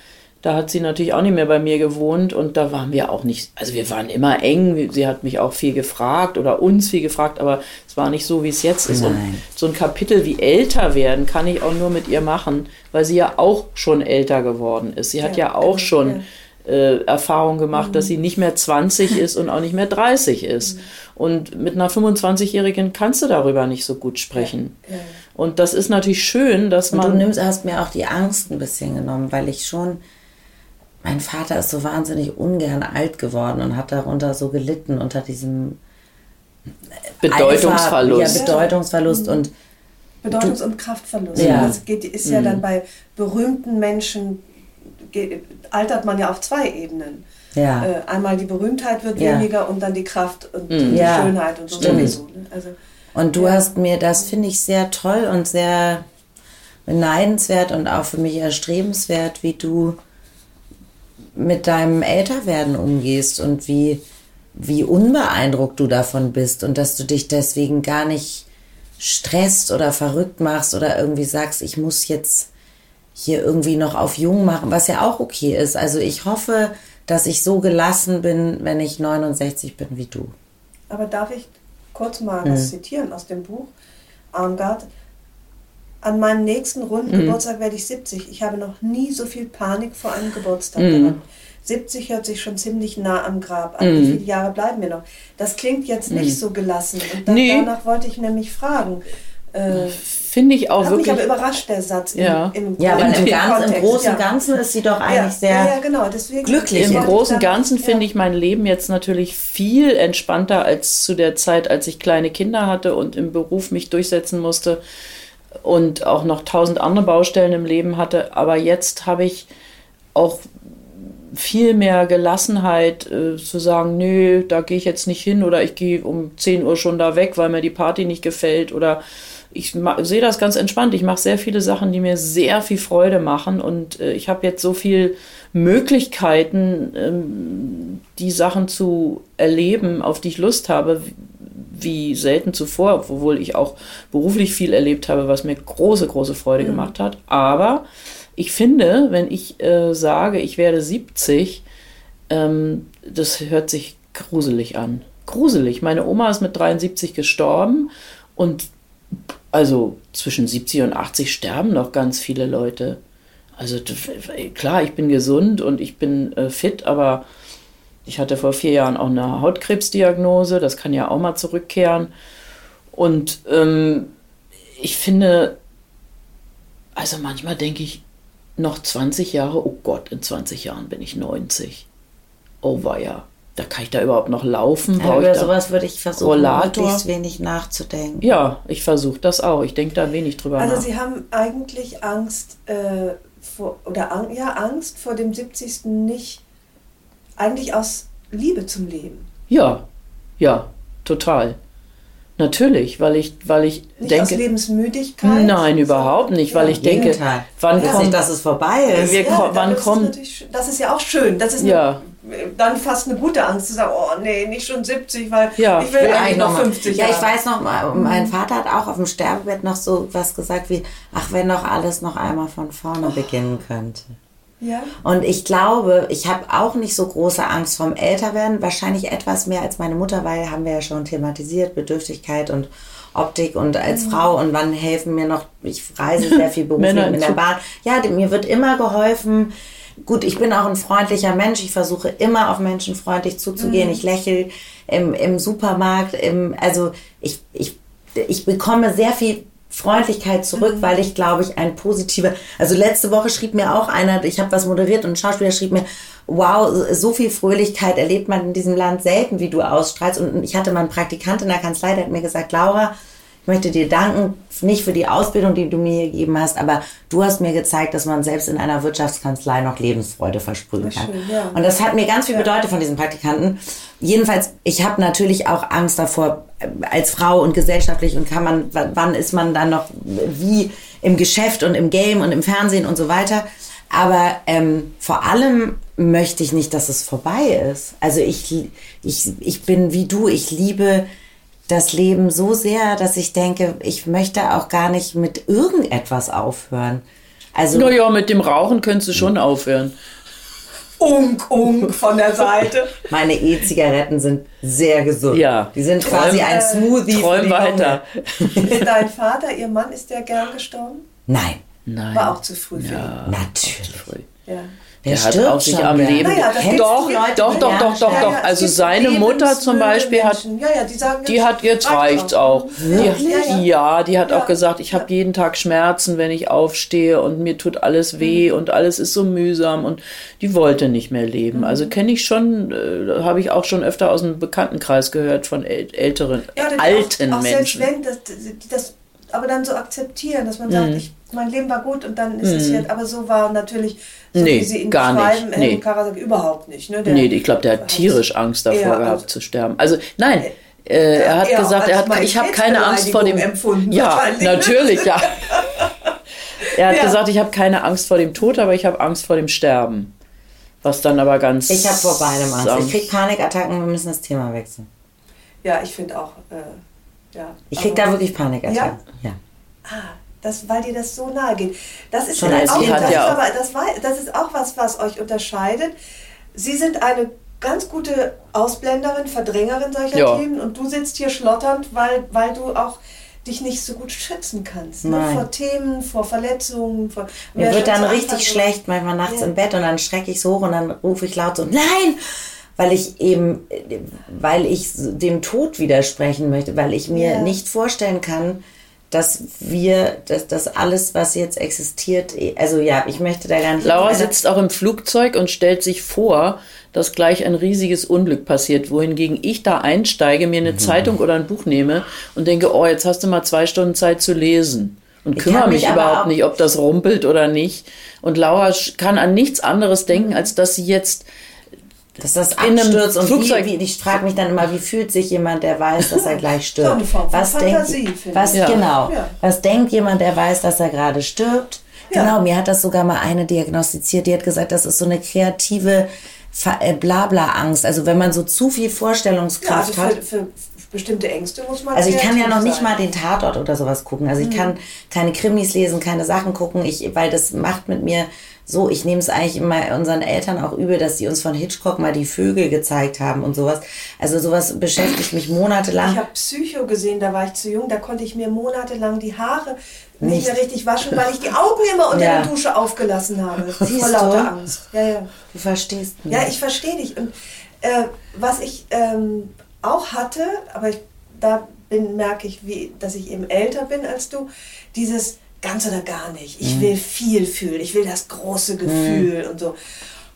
da hat sie natürlich auch nicht mehr bei mir gewohnt und da waren wir auch nicht, also wir waren immer eng. Sie hat mich auch viel gefragt oder uns viel gefragt, aber es war nicht so, wie es jetzt ist. Nein. Und so ein Kapitel wie älter werden kann ich auch nur mit ihr machen, weil sie ja auch schon älter geworden ist. Sie hat ja, Ja, auch genau, schon ja. äh, Erfahrung gemacht, dass sie nicht mehr 20 ist und auch nicht mehr 30 ist. Und mit einer 25-Jährigen kannst du darüber nicht so gut sprechen. Ja, ja. Und das ist natürlich schön, dass Und du man. nimmst, hast mir auch die Angst ein bisschen genommen, weil ich schon, mein Vater ist so wahnsinnig ungern alt geworden und hat darunter so gelitten unter diesem Bedeutungsverlust. Ja, Bedeutungsverlust und Bedeutungs- und Kraftverlust. Ja. Das geht, ist ja dann bei berühmten Menschen, altert man ja auf zwei Ebenen. ja. Äh, einmal die Berühmtheit wird Ja. weniger und dann die Kraft und die Ja, Schönheit und so stimmt. sowieso. Ne? Also, Und du hast mir, das finde ich sehr toll und sehr beneidenswert und auch für mich erstrebenswert, wie du mit deinem Älterwerden umgehst und wie, wie unbeeindruckt du davon bist und dass du dich deswegen gar nicht stresst oder verrückt machst oder irgendwie sagst, ich muss jetzt hier irgendwie noch auf jung machen, was ja auch okay ist. Also ich hoffe, dass ich so gelassen bin, wenn ich 69 bin wie du. aber darf ich kurz mal Mhm. was zitieren aus dem Buch Armgard? An meinem nächsten runden Mhm. Geburtstag werde ich 70. Ich habe noch nie so viel Panik vor einem Geburtstag Mhm. gehabt. 70 hört sich schon ziemlich nah am Grab an. Mhm. Wie viele Jahre bleiben mir noch? Das klingt jetzt nicht so gelassen. Und da, Nee. danach wollte ich nämlich fragen. Äh, Finde ich auch hat mich wirklich. aber überrascht, der Satz. Im, Ja. im, Ja, aber im, im Ganz, im Großen und ja. Ganzen ist sie doch eigentlich ja, sehr. ja, ja, genau. Deswegen glücklich. Im Ja. Großen und Ja. Ganzen finde ich mein Leben jetzt natürlich viel entspannter als zu der Zeit, als ich kleine Kinder hatte und im Beruf mich durchsetzen musste und auch noch tausend andere Baustellen im Leben hatte. Aber jetzt habe ich auch viel mehr Gelassenheit äh, zu sagen, nö, da gehe ich jetzt nicht hin oder ich gehe um 10 Uhr schon da weg, weil mir die Party nicht gefällt oder ich sehe das ganz entspannt. Ich mache sehr viele Sachen, die mir sehr viel Freude machen und äh, ich habe jetzt so viel Möglichkeiten, ähm, die Sachen zu erleben, auf die ich Lust habe, wie- selten zuvor, obwohl ich auch beruflich viel erlebt habe, was mir große, große Freude gemacht hat. Aber ich finde, wenn ich äh, sage, ich werde 70, ähm, das hört sich gruselig an. Gruselig. Meine Oma ist mit 73 gestorben und also zwischen 70 und 80 sterben noch ganz viele Leute. Also klar, ich bin gesund und ich bin äh, fit, aber ich hatte vor vier Jahren auch eine Hautkrebsdiagnose, das kann ja auch mal zurückkehren. Und ähm, ich finde, also manchmal denke ich, noch 20 Jahre, oh Gott, in 20 Jahren bin ich 90. Oh weia, da kann ich da überhaupt noch laufen? Ja, über sowas würde ich versuchen, Rollator? möglichst wenig nachzudenken. Ja, ich versuche das auch. Ich denke da wenig drüber Also nach. Sie haben eigentlich Angst äh, vor, oder ja, Angst vor dem 70. nicht, eigentlich aus Liebe zum Leben. Ja, ja, total. Natürlich, weil ich, weil ich Nicht aus denke. Lebensmüdigkeit. Nein, überhaupt nicht, weil ich denke, Gegenteil. wann Weiß kommt nicht, dass es vorbei ist. Wir- Ja, wann das ist kommt-. Das ist ja auch schön. Das ist eine, Ja. dann fast eine gute Angst zu sagen, oh nee, nicht schon 70, weil Ja, ich will will eigentlich noch mal- 50 Ja, ich weiß noch mal, mein Vater hat auch auf dem Sterbebett noch so was gesagt wie, ach, wenn doch alles noch einmal von vorne beginnen könnte. Ja? Und ich glaube, ich habe auch nicht so große Angst vom Älterwerden, wahrscheinlich etwas mehr als meine Mutter, weil haben wir ja schon thematisiert, Bedürftigkeit und Optik und als Frau und wann helfen mir noch, ich reise sehr viel beruflich in der Bahn. Ja, mir wird immer geholfen. Gut, ich bin auch ein freundlicher Mensch. Ich versuche immer auf Menschen freundlich zuzugehen. Ich lächle im, im Supermarkt. Im, also ich, ich, ich bekomme sehr viel Freundlichkeit zurück, weil ich glaube ich ein positiver. Also letzte Woche schrieb mir auch einer, ich habe was moderiert und ein Schauspieler schrieb mir, wow, so viel Fröhlichkeit erlebt man in diesem Land selten, wie du ausstrahlst. Und ich hatte mal einen Praktikant in der Kanzlei, der hat mir gesagt, Laura, ich möchte dir danken, nicht für die Ausbildung, die du mir gegeben hast, aber du hast mir gezeigt, dass man selbst in einer Wirtschaftskanzlei noch Lebensfreude versprühen kann. schön, ja. Und das hat mir ganz viel bedeutet von diesem Praktikanten. Jedenfalls, ich habe natürlich auch Angst davor, als Frau und gesellschaftlich und kann man, wann ist man dann noch wie im Geschäft und im Game und im Fernsehen und so weiter. aber ähm, vor allem möchte ich nicht, dass es vorbei ist. Also ich, ich, ich bin wie du, ich liebe das Leben so sehr, dass ich denke, ich möchte auch gar nicht mit irgendetwas aufhören. Also, naja, mit dem Rauchen könntest du schon aufhören. Unk, unk von der Seite. Meine E-Zigaretten sind sehr gesund. Ja. Die sind quasi ein Smoothie. Träum weiter. Dein Vater, ihr Mann, ist der gern gestorben? Nein. Nein. War auch zu früh für ihn. Ja, Natürlich. Ja. Der hat auch sich am. Leben. Naja, doch, doch, doch, doch, doch, doch. Also seine Mutter zum Beispiel hat Menschen. Ja, ja, die sagen, Die hat jetzt reicht's auch. Ja, die hat Ja. auch gesagt, ich habe jeden Tag Schmerzen, wenn ich aufstehe und mir tut alles weh Mhm. und alles ist so mühsam und die wollte nicht mehr leben. Mhm. Also kenne ich schon, äh, habe ich auch schon öfter aus dem Bekanntenkreis gehört von äl älteren, alten auch, auch Menschen. Selbst wenn das, die das aber dann so akzeptieren, dass man sagt, Mhm. ich, mein Leben war gut und dann ist es jetzt, aber so war natürlich, so Nee, wie sie ihn gar nicht. beschreiben, Nee. Karasek überhaupt nicht. Ne? Der nee, ich glaube, der hat tierisch Angst davor Ja, gehabt also- zu sterben. Also nein, äh, er hat gesagt, er hat, ich habe keine Angst vor dem. Empfunden, Ja, ne? natürlich, ja. Er hat Ja. gesagt, ich habe keine Angst vor dem Tod, aber ich habe Angst vor dem Sterben. Was dann aber ganz. Ich habe vor beidem Angst. Ich sanft- krieg Panikattacken, wir müssen das Thema wechseln. Ja, ich finde auch, äh, ja. Ich krieg aber- da wirklich Panikattacken. Ja. Ah, das, weil dir das so nahe geht. Das ist Schon auch, das, ja aber, das, war, das ist auch was, was euch unterscheidet. Sie sind eine ganz gute Ausblenderin, Verdrängerin solcher Ja. Themen und du sitzt hier schlotternd, weil, weil du auch dich nicht so gut schützen kannst. Ne? Vor Themen, vor Verletzungen. Vor, Mir wird dann richtig Anfang schlecht, manchmal nachts Ja. im Bett und dann schrecke ich so hoch und dann rufe ich laut so, nein! Weil ich eben, äh, weil ich dem Tod widersprechen möchte, weil ich mir Ja. nicht vorstellen kann, dass wir, dass das alles, was jetzt existiert, eh- also ja, ich möchte da gar nicht. Laura sitzt auch im Flugzeug und stellt sich vor, dass gleich ein riesiges Unglück passiert, wohingegen ich da einsteige, mir eine Mhm. Zeitung oder ein Buch nehme und denke, oh, jetzt hast du mal zwei Stunden Zeit zu lesen. Und kümmere mich mich überhaupt nicht, ob das rumpelt oder nicht. Und Laura kann an nichts anderes denken, als dass sie jetzt dass das abstürzt und Flugzeug- wie, wie, ich frage mich dann immer, wie fühlt sich jemand, der weiß, dass er gleich stirbt? So was Fantasie, denkt, was. Ja. genau? Ja. Was denkt jemand, der weiß, dass er gerade stirbt? Ja. Genau, mir hat das sogar mal eine diagnostiziert, die hat gesagt, das ist so eine kreative äh, Blabla-Angst. Also wenn man so zu viel Ja, Vorstellungskraft also hat. für, für bestimmte Ängste muss man Also ich kann ja noch nicht sein. mal den Tatort oder sowas gucken. Also ich Mhm. kann keine Krimis lesen, keine Sachen gucken, ich, weil das macht mit mir so, ich nehme es eigentlich immer unseren Eltern auch übel, dass die uns von Hitchcock mal die Vögel gezeigt haben und sowas. Also sowas beschäftigt mich monatelang. Ich habe Psycho gesehen, da war ich zu jung, da konnte ich mir monatelang die Haare nicht, Nicht. mehr richtig waschen, weil ich die Augen immer unter Ja. der Dusche aufgelassen habe. Siehst vor lauter du? Angst. Ja, ja. Du verstehst mich. ja ich verstehe dich. Und äh, was ich ähm, auch hatte, aber ich, da bin, merke ich, wie, dass ich eben älter bin als du, dieses ganz oder gar nicht. Mhm. Ich will viel fühlen, ich will das große Gefühl und so.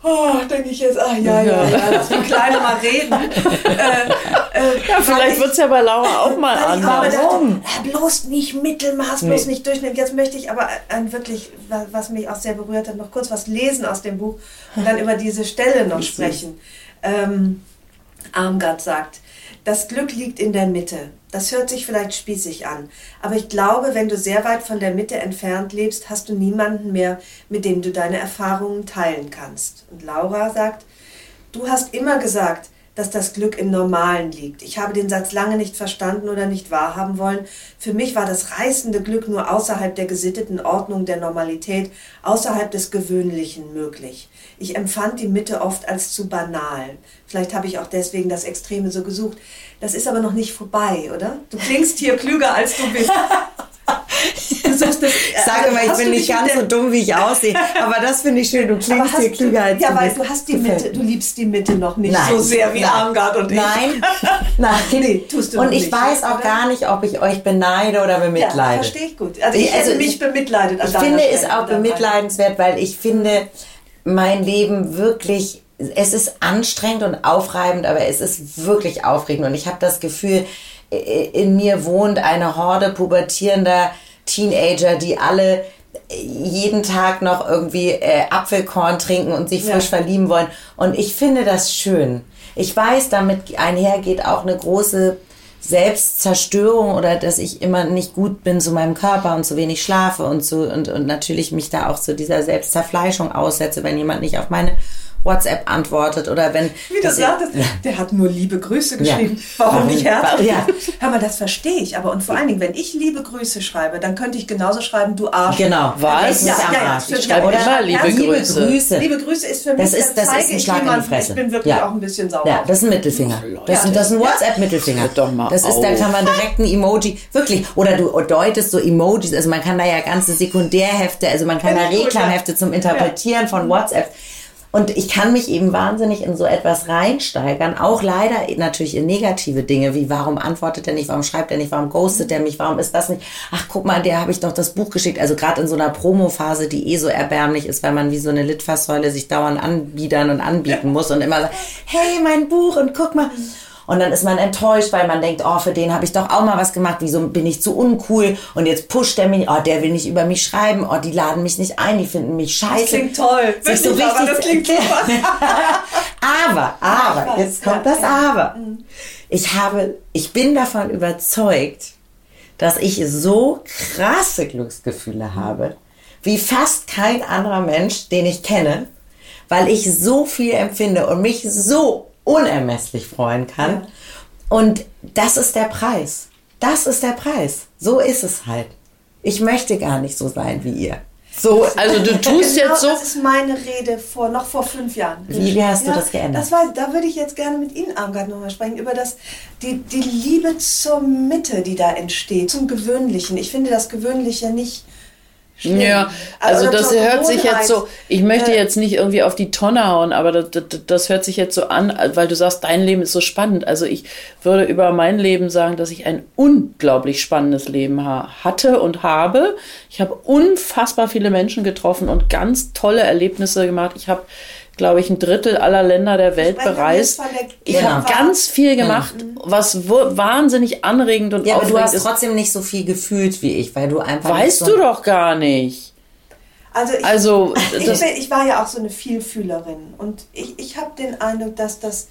Oh, denke ich jetzt, ah ja, ja, ja, lass die Kleine mal reden. äh, äh, Ja, vielleicht wird es ja bei Laura auch mal anders. äh, bloß nicht Mittelmaß, bloß nicht Durchschnitt. Jetzt möchte ich aber ein wirklich, wa- was mich auch sehr berührt hat, noch kurz was lesen aus dem Buch und dann über diese Stelle noch sprechen. Ähm, Armgard sagt, das Glück liegt in der Mitte. Das hört sich vielleicht spießig an, aber ich glaube, wenn du sehr weit von der Mitte entfernt lebst, hast du niemanden mehr, mit dem du deine Erfahrungen teilen kannst. Und Laura sagt, Du hast immer gesagt, dass das Glück im Normalen liegt. Ich habe den Satz lange nicht verstanden oder nicht wahrhaben wollen. Für mich war das reißende Glück nur außerhalb der gesitteten Ordnung der Normalität, außerhalb des Gewöhnlichen möglich. Ich empfand die Mitte oft als zu banal. Vielleicht habe ich auch deswegen das Extreme so gesucht. Das ist aber noch nicht vorbei, oder? Du klingst hier klüger, als du bist. Das, Ich sage immer, ich bin nicht ganz so dumm, wie ich aussehe. Aber das finde ich schön. Du klingst hier klüger als Ja, du weil du hast die Mitte, du liebst die Mitte noch nicht Nein. so sehr wie Nein. Armgard und ich. Nein, nein. Nee, tust du und ich nicht, weiß auch oder? gar nicht, ob ich euch beneide oder Ja, bemitleide. verstehe ich gut. Also ich Ich- also mich ich- bemitleidet. Ich finde es auch bemitleidenswert, weil ich finde mein Leben wirklich, es ist anstrengend und aufreibend, aber es ist wirklich aufregend und ich habe das Gefühl, in mir wohnt eine Horde pubertierender Teenager, die alle jeden Tag noch irgendwie äh, Apfelkorn trinken und sich Ja. frisch verlieben wollen. Und ich finde das schön. Ich weiß, damit einhergeht auch eine große Selbstzerstörung oder dass ich immer nicht gut bin zu meinem Körper und zu wenig schlafe und so und, und natürlich mich da auch zu dieser Selbstzerfleischung aussetze, wenn jemand nicht auf meine WhatsApp antwortet oder wenn. Wie du sagtest, der hat nur liebe Grüße geschrieben. Ja. Warum, nicht Herz? Ja. Hör mal, das verstehe ich. Aber und vor allen Dingen, wenn ich liebe Grüße schreibe, dann könnte ich genauso schreiben, du Arsch. Genau. Was? Ja, ja, ja, ich schreibe oder immer liebe, liebe Grüße. Grüße. Liebe Grüße ist für mich, das ist, das ist ein Schlag in die Fresse. Ich bin wirklich ja. auch ein bisschen sauer. Ja, das ist ein Mittelfinger. Oh, das, ist, das ist ein WhatsApp-Mittelfinger. Doch mal das ist, da kann man direkt ein Emoji, wirklich, oder du deutest so Emojis, also man kann da ja ganze Sekundärhefte, also man kann da Reklamhefte zum Interpretieren von WhatsApp und ich kann mich eben wahnsinnig in so etwas reinsteigern, auch leider natürlich in negative Dinge, wie warum antwortet er nicht, warum schreibt er nicht, warum ghostet er mich, warum ist das nicht, ach guck mal, der habe ich doch das Buch geschickt. Also gerade in so einer Promophase, die eh so erbärmlich ist, weil man wie so eine Litfaßsäule sich dauernd anbiedern und anbieten muss und immer sagt, hey, mein Buch und guck mal. Und dann ist man enttäuscht, weil man denkt, oh, für den habe ich doch auch mal was gemacht. Wieso bin ich zu uncool? Und jetzt pusht der mich, oh, der will nicht über mich schreiben. Oh, die laden mich nicht ein, die finden mich scheiße. Das klingt toll. Wirklich, so aber das klingt super. aber, aber, jetzt kommt das Aber. Mhm. Ich habe, ich bin davon überzeugt, dass ich so krasse Glücksgefühle habe, wie fast kein anderer Mensch, den ich kenne, weil ich so viel empfinde und mich so unermesslich freuen kann. Ja. Und das ist der Preis. Das ist der Preis. So ist es halt. Ich möchte gar nicht so sein wie ihr. So, also du tust genau, jetzt so. Das ist meine Rede vor noch vor fünf Jahren. Wie, wie hast ja, du das geändert? Das war, da würde ich jetzt gerne mit Ihnen, Armgard, nochmal sprechen über das, die, die Liebe zur Mitte, die da entsteht, zum Gewöhnlichen. Ich finde das Gewöhnliche nicht Schlimm. Ja, also, also das hört sich jetzt so, ich möchte jetzt nicht irgendwie auf die Tonne hauen, aber das, das, das, hört sich jetzt so an, weil du sagst, dein Leben ist so spannend. Also ich würde über mein Leben sagen, dass ich ein unglaublich spannendes Leben ha hatte und habe. Ich habe unfassbar viele Menschen getroffen und ganz tolle Erlebnisse gemacht. Ich habe glaube ich, ein Drittel aller Länder der Welt bereist. Ich genau. habe ganz viel gemacht, genau. was wahnsinnig anregend und ja, aber du hast ist. trotzdem nicht so viel gefühlt wie ich, weil du einfach. Weißt so du doch gar nicht. Also, ich, also ich, bin, ich, war ja auch so eine Vielfühlerin und ich, ich habe den Eindruck, dass das.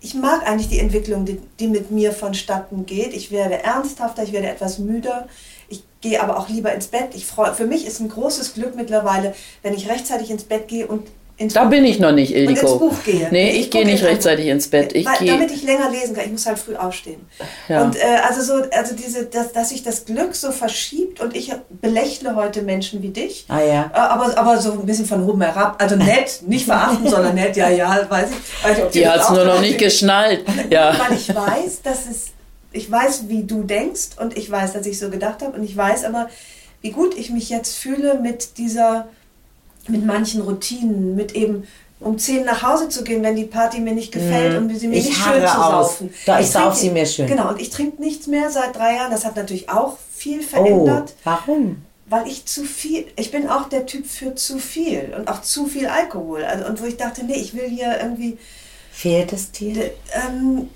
Ich mag eigentlich die Entwicklung, die, die mit mir vonstatten geht. Ich werde ernsthafter, ich werde etwas müder gehe aber auch lieber ins Bett. Ich freu, für mich ist ein großes Glück mittlerweile, wenn ich rechtzeitig ins Bett gehe und ins da Buch, bin ich noch nicht, Ildiko. Und ins Buch gehe. Nee, ich, ich gehe nicht rechtzeitig ins Bett. Ich weil, damit ich länger lesen kann. Ich muss halt früh aufstehen. Ja. Und äh, also so, also diese, dass, dass sich das Glück so verschiebt und ich belächle heute Menschen wie dich. Ah ja. Äh, aber, aber so ein bisschen von oben herab. Also nett, nicht verachten, sondern nett, ja, ja, weiß ich. Weiß ich die hat es nur noch nicht geschnallt. Ja. Weil ich weiß, dass es ich weiß, wie du denkst und ich weiß, dass ich so gedacht habe und ich weiß aber, wie gut ich mich jetzt fühle mit dieser, mit manchen Routinen, mit eben um 10 nach Hause zu gehen, wenn die Party mir nicht gefällt mm. und sie mir ich nicht schön zu saufen. Da ich sauf sie mir schön. Genau, und ich trinke nichts mehr seit drei Jahren. Das hat natürlich auch viel verändert. Oh, warum? Weil ich zu viel, ich bin auch der Typ für zu viel und auch zu viel Alkohol. Also, und wo ich dachte, nee, ich will hier irgendwie. Fehlt es dir? Ähm,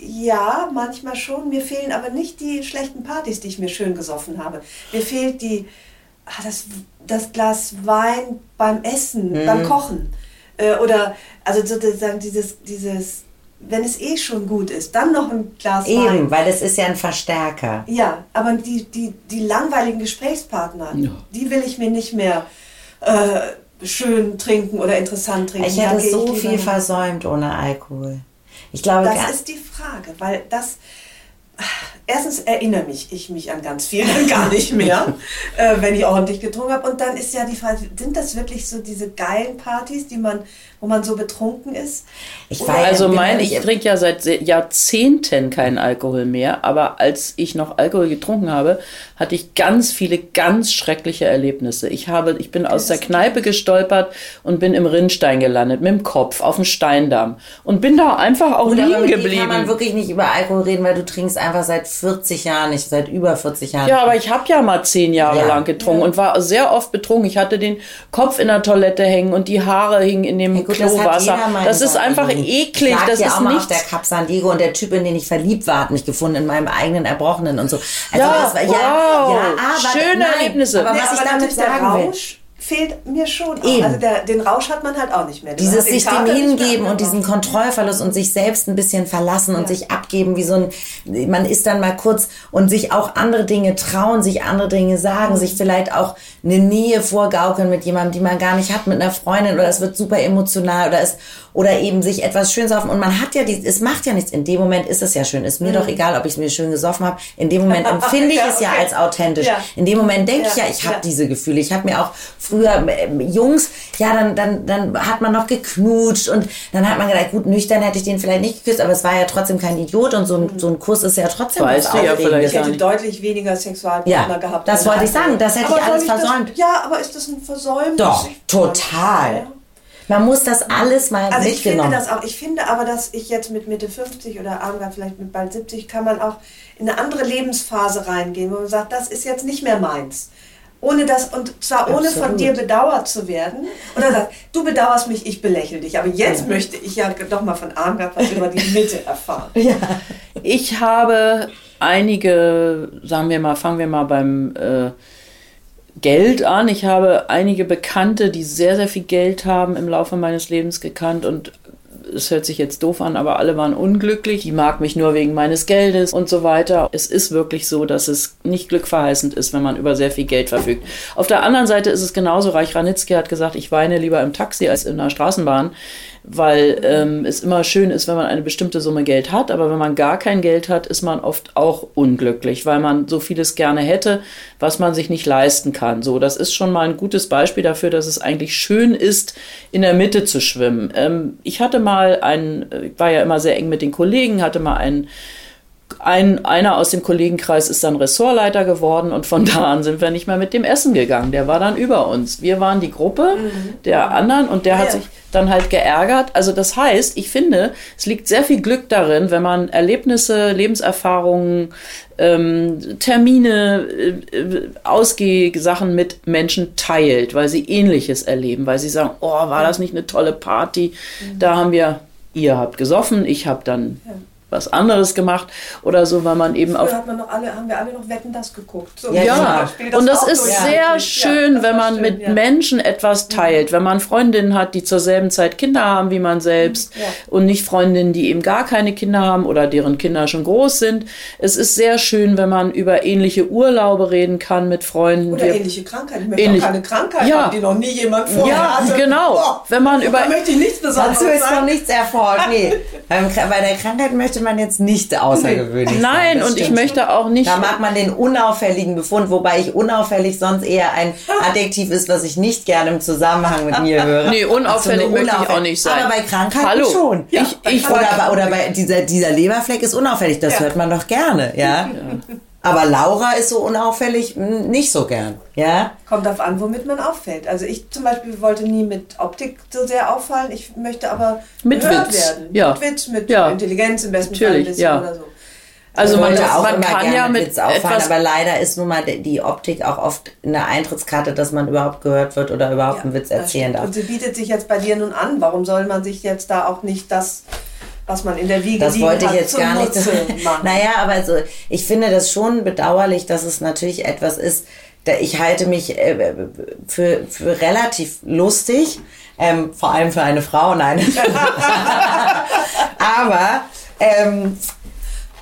ja, manchmal schon. Mir fehlen aber nicht die schlechten Partys, die ich mir schön gesoffen habe. Mir fehlt die, ah, das, das Glas Wein beim Essen, mhm. beim Kochen. Äh, oder also sozusagen dieses, dieses, wenn es eh schon gut ist, dann noch ein Glas Eben, Wein. weil es ist ja ein Verstärker. Ja, aber die, die, die langweiligen Gesprächspartner, ja. die will ich mir nicht mehr. Äh, schön trinken oder interessant trinken. Ich hätte so viel versäumt ohne Alkohol. Ich glaube, das ist die Frage, weil das erstens erinnere mich ich mich an ganz viel dann gar nicht mehr, äh, wenn ich ordentlich getrunken habe. Und dann ist ja die Frage, sind das wirklich so diese geilen Partys, die man, wo man so betrunken ist? Ich weiß, also mein, ich trinke ja seit Jahrzehnten keinen Alkohol mehr, aber als ich noch Alkohol getrunken habe, hatte ich ganz viele ganz schreckliche Erlebnisse. Ich habe, ich bin aus der Kneipe gestolpert und bin im Rinnstein gelandet, mit dem Kopf auf dem Steindamm und bin da einfach auch Gut, liegen geblieben. kann man wirklich nicht über Alkohol reden, weil du trinkst einfach seit 40 Jahren, nicht seit über 40 Jahren. Ja, aber ich habe ja mal zehn Jahre ja. lang getrunken ja. und war sehr oft betrunken. Ich hatte den Kopf in der Toilette hängen und die Haare hingen in dem ja, gut, Klowasser. Das, das ist einfach eklig. Ich das ja ist auch mal auf der Cap San Diego und der Typ, in den ich verliebt war, hat mich gefunden in meinem eigenen Erbrochenen und so. Also ja, das war, ja, wow. ja aber, Schöne nein, Erlebnisse. Aber was ich damit sagen will fehlt mir schon. Eben. Also der, den Rausch hat man halt auch nicht mehr. Man Dieses sich dem hingeben und diesen Kontrollverlust und sich selbst ein bisschen verlassen und sich abgeben, wie so ein, man ist dann mal kurz und sich auch andere Dinge trauen, sich andere Dinge sagen, sich vielleicht auch eine Nähe vorgaukeln mit jemandem, die man gar nicht hat, mit einer Freundin oder es wird super emotional oder es, oder eben sich etwas schön saufen und man hat ja die, es macht ja nichts. In dem Moment ist es ja schön. Ist mir doch egal, ob ich es mir schön gesoffen habe. In dem Moment empfinde ich Ja, es ja okay. als authentisch. Ja. In dem Moment denke ich Ja, ja, ich habe ja. diese Gefühle. Ich habe mir auch früher ähm, Jungs, ja, dann, dann, dann hat man noch geknutscht und dann hat man gedacht, gut, nüchtern hätte ich den vielleicht nicht geküsst, aber es war ja trotzdem kein Idiot und so ein, so ein Kuss ist ja trotzdem Weißt was ja vielleicht Ich hätte deutlich weniger Sexualpartner Ja, gehabt. das wollte ich sagen, das hätte Aber ich alles soll das- versäumt. Ja, aber ist das ein Versäumnis? Doch, total. Ja. Man muss das alles mal Also ich finde mitgenommen. das auch. Ich finde aber, dass ich jetzt mit Mitte 50 oder Armgard vielleicht mit bald 70 kann man auch in eine andere Lebensphase reingehen, wo man sagt, das ist jetzt nicht mehr meins. Ohne das, und zwar ohne von Absolut. dir bedauert zu werden. Oder sagt, du bedauerst mich, ich belächle dich. Aber jetzt möchte ich ja doch mal von Armgard was über die Mitte erfahren. Ich habe einige, sagen wir mal, fangen wir mal beim äh, Geld an. Ich habe einige Bekannte, die sehr, sehr viel Geld haben im Laufe meines Lebens gekannt und es hört sich jetzt doof an, aber alle waren unglücklich. Die mag mich nur wegen meines Geldes und so weiter. Es ist wirklich so, dass es nicht glückverheißend ist, wenn man über sehr viel Geld verfügt. Auf der anderen Seite ist es genauso. Reich Ranitzky hat gesagt, ich weine lieber im Taxi als in der Straßenbahn, weil ähm, es immer schön ist, wenn man eine bestimmte Summe Geld hat. Aber wenn man gar kein Geld hat, ist man oft auch unglücklich, weil man so vieles gerne hätte, was man sich nicht leisten kann. So, das ist schon mal ein gutes Beispiel dafür, dass es eigentlich schön ist, in der Mitte zu schwimmen. Ähm, ich hatte mal einen, ich war ja immer sehr eng mit den Kollegen, hatte mal einen ein, einer aus dem Kollegenkreis ist dann Ressortleiter geworden und von da an sind wir nicht mehr mit dem Essen gegangen. Der war dann über uns. Wir waren die Gruppe der anderen und der hat ja. sich dann halt geärgert. Also das heißt, ich finde, es liegt sehr viel Glück darin, wenn man Erlebnisse, Lebenserfahrungen, ähm, Termine, äh, äh, Ausgehsachen mit Menschen teilt, weil sie Ähnliches erleben, weil sie sagen, oh, war das nicht eine tolle Party? Da haben wir, ihr habt gesoffen, ich habe dann was anderes gemacht oder so, weil man eben auf Früher hat man noch alle, haben wir alle noch Wetten das geguckt. So, Ja, ja. Beispiel, und das war auch ist sehr Ja, schön, das wenn man schön, mit ja. Menschen etwas teilt, wenn man Freundinnen hat, die zur selben Zeit Kinder haben wie man selbst Ja. und nicht Freundinnen, die eben gar keine Kinder haben oder deren Kinder schon groß sind. Es ist sehr schön, wenn man über ähnliche Urlaube reden kann mit Freunden. Oder ähnliche Krankheiten. Ich möchte Ähnlich- auch keine Krankheit Ja. haben, die noch nie jemand vorher Ja, hatte. genau. Boah. Wenn man über Da möchte ich nichts Besonderes Dazu ist noch nichts erfolgt. Nee. Bei der Krankheit möchte man jetzt nicht außergewöhnlich sein. Nein, Das und ich stimmt. möchte auch nicht Da mag man den unauffälligen Befund, wobei ich unauffällig sonst eher ein Adjektiv ist, was ich nicht gerne im Zusammenhang mit mir höre. Nee, unauffällig Also möchte ich auch nicht sein. Aber bei Krankheiten Hallo. schon. Ja, Ich- ich- oder, bei, oder bei dieser, dieser Leberfleck ist unauffällig, das Ja. hört man doch gerne, ja. Aber Laura ist so unauffällig mh, nicht so gern, ja. Kommt darauf an, womit man auffällt. Also ich zum Beispiel wollte nie mit Optik so sehr auffallen. Ich möchte aber Mit gehört Witz. werden. Ja. Mit Witz, mit Ja. Intelligenz im besten Fall ein bisschen ja. oder so. also man, wollte auch man immer kann gerne ja mit Witz auffallen, etwas aber leider ist nun mal die, Optik auch oft eine Eintrittskarte, dass man überhaupt gehört wird oder überhaupt einen Witz erzählen darf. Und sie bietet sich jetzt bei dir nun an. Warum soll man sich jetzt da auch nicht das, was man in der Wiege Das wollte ich jetzt gar nicht. Machen? naja, aber also, ich finde das schon bedauerlich, dass es natürlich etwas ist, da ich halte mich äh, für, für relativ lustig, ähm, vor allem für eine Frau, nein. aber ähm,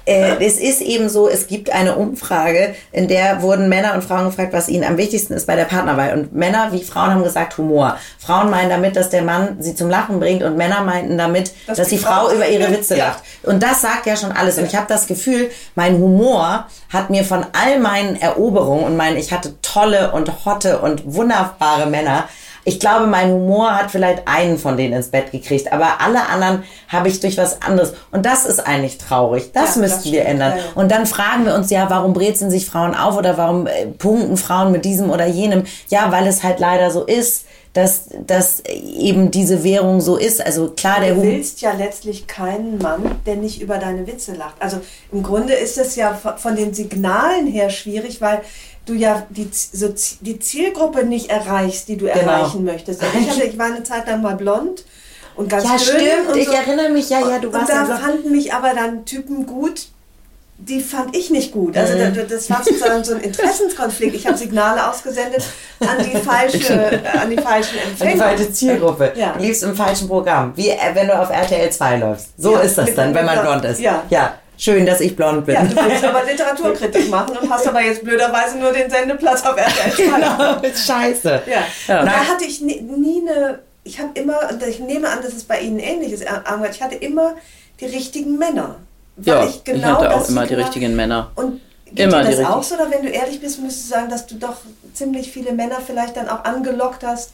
äh, es ist eben so, es gibt eine Umfrage, in der wurden Männer und Frauen gefragt, was ihnen am wichtigsten ist bei der Partnerwahl. Und Männer wie Frauen haben gesagt Humor. Frauen meinen damit, dass der Mann sie zum Lachen bringt und Männer meinten damit, dass, Dass die, die Frau Frau- über ihre Witze Ja. lacht. Und das sagt ja schon alles. Und ich habe das Gefühl, mein Humor hat mir von all meinen Eroberungen und mein, ich hatte tolle und hotte und wunderbare Männer. Ich glaube, mein Humor hat vielleicht einen von denen ins Bett gekriegt, aber alle anderen habe ich durch was anderes. Und das ist eigentlich traurig. Das Ja, müssten das wir stimmt. ändern. Und dann fragen wir uns ja, warum brezeln sich Frauen auf oder warum äh, punkten Frauen mit diesem oder jenem? Ja, weil es halt leider so ist, dass, dass eben diese Währung so ist. Also klar, der Du willst ja letztlich keinen Mann, der nicht über deine Witze lacht. Also im Grunde ist es ja von den Signalen her schwierig, weil du ja die, so die Zielgruppe nicht erreichst, die du Genau. erreichen möchtest. Also ich, hatte, ich war eine Zeit lang mal blond und ganz Ja, dünn stimmt. und ich so. erinnere mich, ja, ja, du und warst da ja so. fanden mich aber dann Typen gut, die fand ich nicht gut. Also mhm. das war sozusagen so ein Interessenskonflikt. Ich habe Signale ausgesendet an die falsche, an die falschen Empfänger. An die falsche Zielgruppe. Ja. Du liefst im falschen Programm. Wie äh, wenn du auf RTL 2 läufst. So ja, ist das dann, wenn man blond ist. Ja. ja. Schön, dass ich blond bin. Ja, du willst aber Literaturkritik machen und hast aber jetzt blöderweise nur den Sendeplatz auf RTL 2. Genau, ist scheiße. Ja. ja. Und da hatte ich nie, nie eine, ich habe immer, und ich nehme an, dass es bei Ihnen ähnlich ist, ich hatte immer die richtigen Männer. ja, ich, genau ich hatte auch immer die richtigen Männer. Und geht immer dir das auch so? Oder wenn du ehrlich bist, müsstest du sagen, dass du doch ziemlich viele Männer vielleicht dann auch angelockt hast,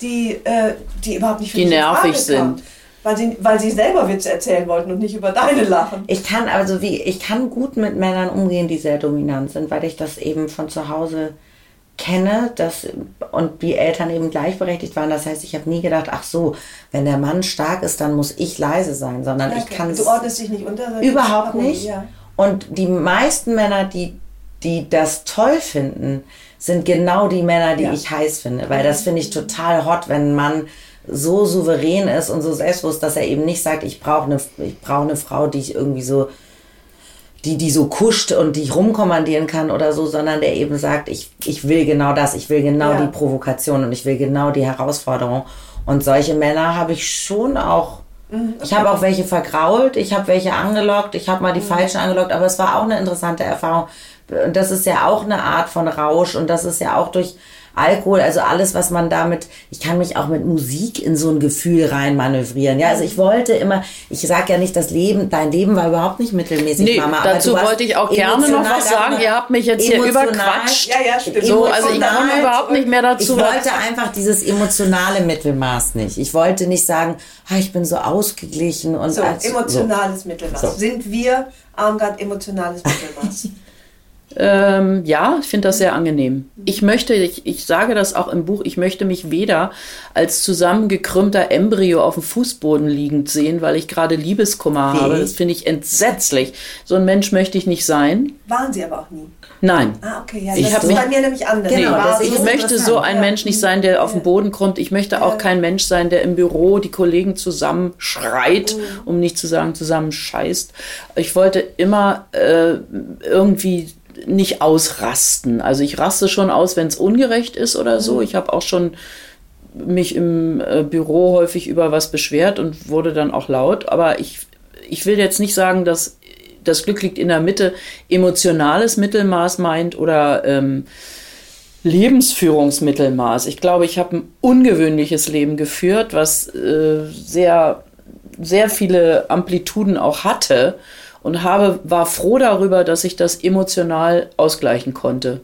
die, äh, die überhaupt nicht für die nervig sind. Weil sie, weil sie selber Witze erzählen wollten und nicht über deine lachen. Ich kann also wie, ich kann gut mit Männern umgehen, die sehr dominant sind, weil ich das eben von zu Hause kenne dass, und die Eltern eben gleichberechtigt waren. Das heißt, ich habe nie gedacht, ach so, wenn der Mann stark ist, dann muss ich leise sein, sondern ja, ich kann. Du ordnest dich nicht unter. Überhaupt nicht. Ja. Und die meisten Männer, die, die das toll finden, sind genau die Männer, die ja. ich heiß finde. Weil das finde ich total hot, wenn ein Mann so souverän ist und so selbstbewusst, dass er eben nicht sagt, ich brauche eine, ich brauche eine Frau, die ich irgendwie so die, die so kuscht und die ich rumkommandieren kann oder so, sondern der eben sagt, ich, ich will genau das, ich will genau ja. die Provokation und ich will genau die Herausforderung. Und solche Männer habe ich schon auch. Mhm. Ich habe auch welche vergrault, ich habe welche angelockt, ich habe mal die mhm. falschen angelockt, aber es war auch eine interessante Erfahrung. Und das ist ja auch eine Art von Rausch und das ist ja auch durch Alkohol, also alles, was man damit, ich kann mich auch mit Musik in so ein Gefühl rein manövrieren. Ja, also ich wollte immer, ich sage ja nicht, das Leben, dein Leben war überhaupt nicht mittelmäßig, nee, Mama. dazu wollte ich auch gerne noch was sagen. Ihr habt mich jetzt hier überquatscht. Ja, ja, stimmt. So, also ich komme überhaupt nicht mehr dazu. Ich wollte einfach dieses emotionale Mittelmaß nicht. Ich wollte nicht sagen, ah, ich bin so ausgeglichen und so, als, emotionales so. Mittelmaß. So. Sind wir Armgard emotionales Mittelmaß? Ähm, ja, ich finde das sehr angenehm. Ich möchte, ich, ich sage das auch im Buch, ich möchte mich weder als zusammengekrümmter Embryo auf dem Fußboden liegend sehen, weil ich gerade Liebeskummer Wie? habe. Das finde ich entsetzlich. So ein Mensch möchte ich nicht sein. Waren Sie aber auch nie. Nein. Ah, okay, ja. Ich das ist bei mir nämlich anders. Genau, nee, ich möchte so ein ja. Mensch nicht sein, der auf den Boden krümmt. Ich möchte auch kein Mensch sein, der im Büro die Kollegen zusammenschreit, mhm. um nicht zu sagen zusammenscheißt. Ich wollte immer äh, irgendwie nicht ausrasten. Also ich raste schon aus, wenn es ungerecht ist oder so. Mhm. Ich habe auch schon mich im äh, Büro häufig über was beschwert und wurde dann auch laut. Aber ich, ich will jetzt nicht sagen, dass das Glück liegt in der Mitte emotionales Mittelmaß meint oder ähm, Lebensführungsmittelmaß. Ich glaube, ich habe ein ungewöhnliches Leben geführt, was äh, sehr, sehr viele Amplituden auch hatte und habe, war froh darüber, dass ich das emotional ausgleichen konnte.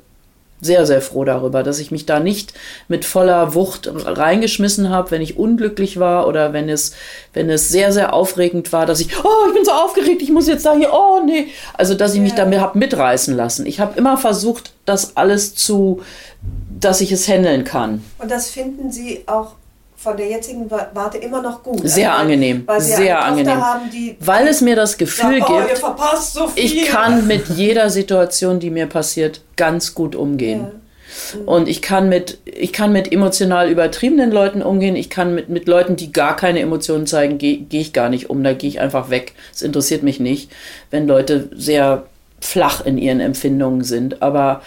Sehr, sehr froh darüber, dass ich mich da nicht mit voller Wucht reingeschmissen habe, wenn ich unglücklich war oder wenn es, wenn es sehr, sehr aufregend war, dass ich, oh, ich bin so aufgeregt, ich muss jetzt da hier, oh nee. Also, dass ich mich ja. damit habe mitreißen lassen. Ich habe immer versucht, das alles zu, dass ich es handeln kann. Und das finden Sie auch von der jetzigen Warte immer noch gut. Sehr also, angenehm, weil sehr angenehm. Haben, weil es mir das Gefühl sagt, oh, gibt, so ich kann mit jeder Situation, die mir passiert, ganz gut umgehen. Ja. Mhm. Und ich kann mit, ich kann mit emotional übertriebenen Leuten umgehen. Ich kann mit, mit Leuten, die gar keine Emotionen zeigen, gehe geh ich gar nicht um. Da gehe ich einfach weg. Es interessiert mich nicht, wenn Leute sehr flach in ihren Empfindungen sind. Aber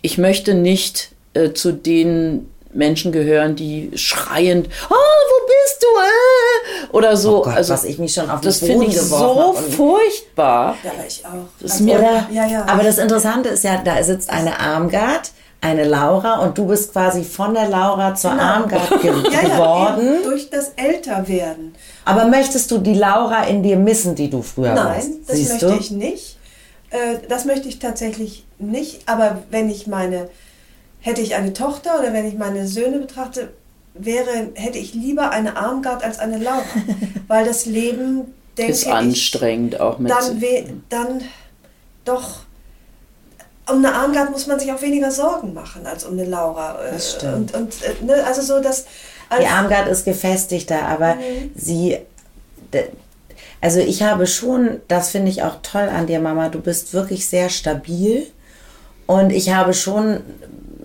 ich möchte nicht äh, zu den Menschen gehören, die schreiend, oh, wo bist du? Äh? Oder so. Oh Gott, also, was ich mich schon auf das finde ich so furchtbar. Ja, ich auch. Das also, mir, oder, ja, ja. Aber das Interessante ist ja, da sitzt eine Armgard, eine Laura und du bist quasi von der Laura zur genau. Armgard ge ja, geworden. durch das Älterwerden. Aber möchtest du die Laura in dir missen, die du früher Nein, warst? Nein, das möchte du? ich nicht. Äh, das möchte ich tatsächlich nicht. Aber wenn ich meine hätte ich eine Tochter oder wenn ich meine Söhne betrachte, wäre, hätte ich lieber eine Armgard als eine Laura. Weil das Leben, denke ist anstrengend ich, auch mit. Dann, dann doch. Um eine Armgard muss man sich auch weniger Sorgen machen als um eine Laura. Das stimmt. Und, und äh, ne, also so, dass. Also Die Armgard ist gefestigter, aber mhm. sie. Also ich habe schon, das finde ich auch toll an dir, Mama, du bist wirklich sehr stabil. Und ich habe schon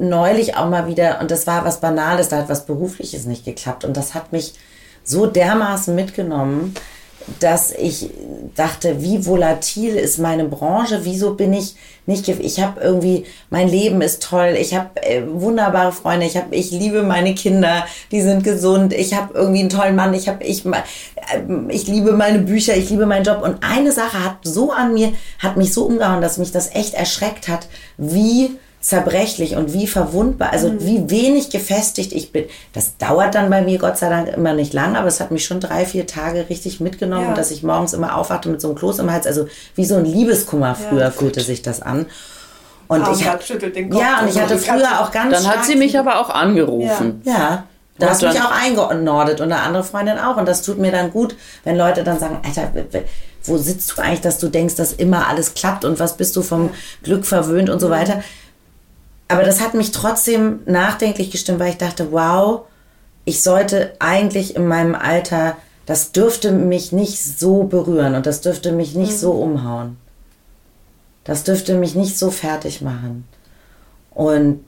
neulich auch mal wieder, und das war was Banales, da hat was Berufliches nicht geklappt. Und das hat mich so dermaßen mitgenommen, dass ich dachte, wie volatil ist meine Branche, wieso bin ich nicht, ich habe irgendwie, mein Leben ist toll, ich habe äh, wunderbare Freunde, ich habe, ich liebe meine Kinder, die sind gesund, ich habe irgendwie einen tollen Mann, ich habe, ich, äh, ich liebe meine Bücher, ich liebe meinen Job und eine Sache hat so an mir, hat mich so umgehauen, dass mich das echt erschreckt hat, wie zerbrechlich und wie verwundbar, also mhm. wie wenig gefestigt ich bin. Das dauert dann bei mir Gott sei Dank immer nicht lang, aber es hat mich schon drei, vier Tage richtig mitgenommen, ja. dass ich morgens immer aufwachte mit so einem Kloß im Hals, also wie so ein Liebeskummer früher ja, fühlte sich das an. Und ich hab, ja, und ich hatte früher auch ganz Dann hat sie mich aber auch angerufen. Ja. ja. Da hast du mich auch eingenordet und eine andere Freundin auch. Und das tut mir dann gut, wenn Leute dann sagen, Alter, wo sitzt du eigentlich, dass du denkst, dass immer alles klappt und was bist du vom Glück verwöhnt und so mhm. weiter. Aber das hat mich trotzdem nachdenklich gestimmt, weil ich dachte, wow, ich sollte eigentlich in meinem Alter, das dürfte mich nicht so berühren und das dürfte mich nicht mhm. so umhauen. Das dürfte mich nicht so fertig machen. Und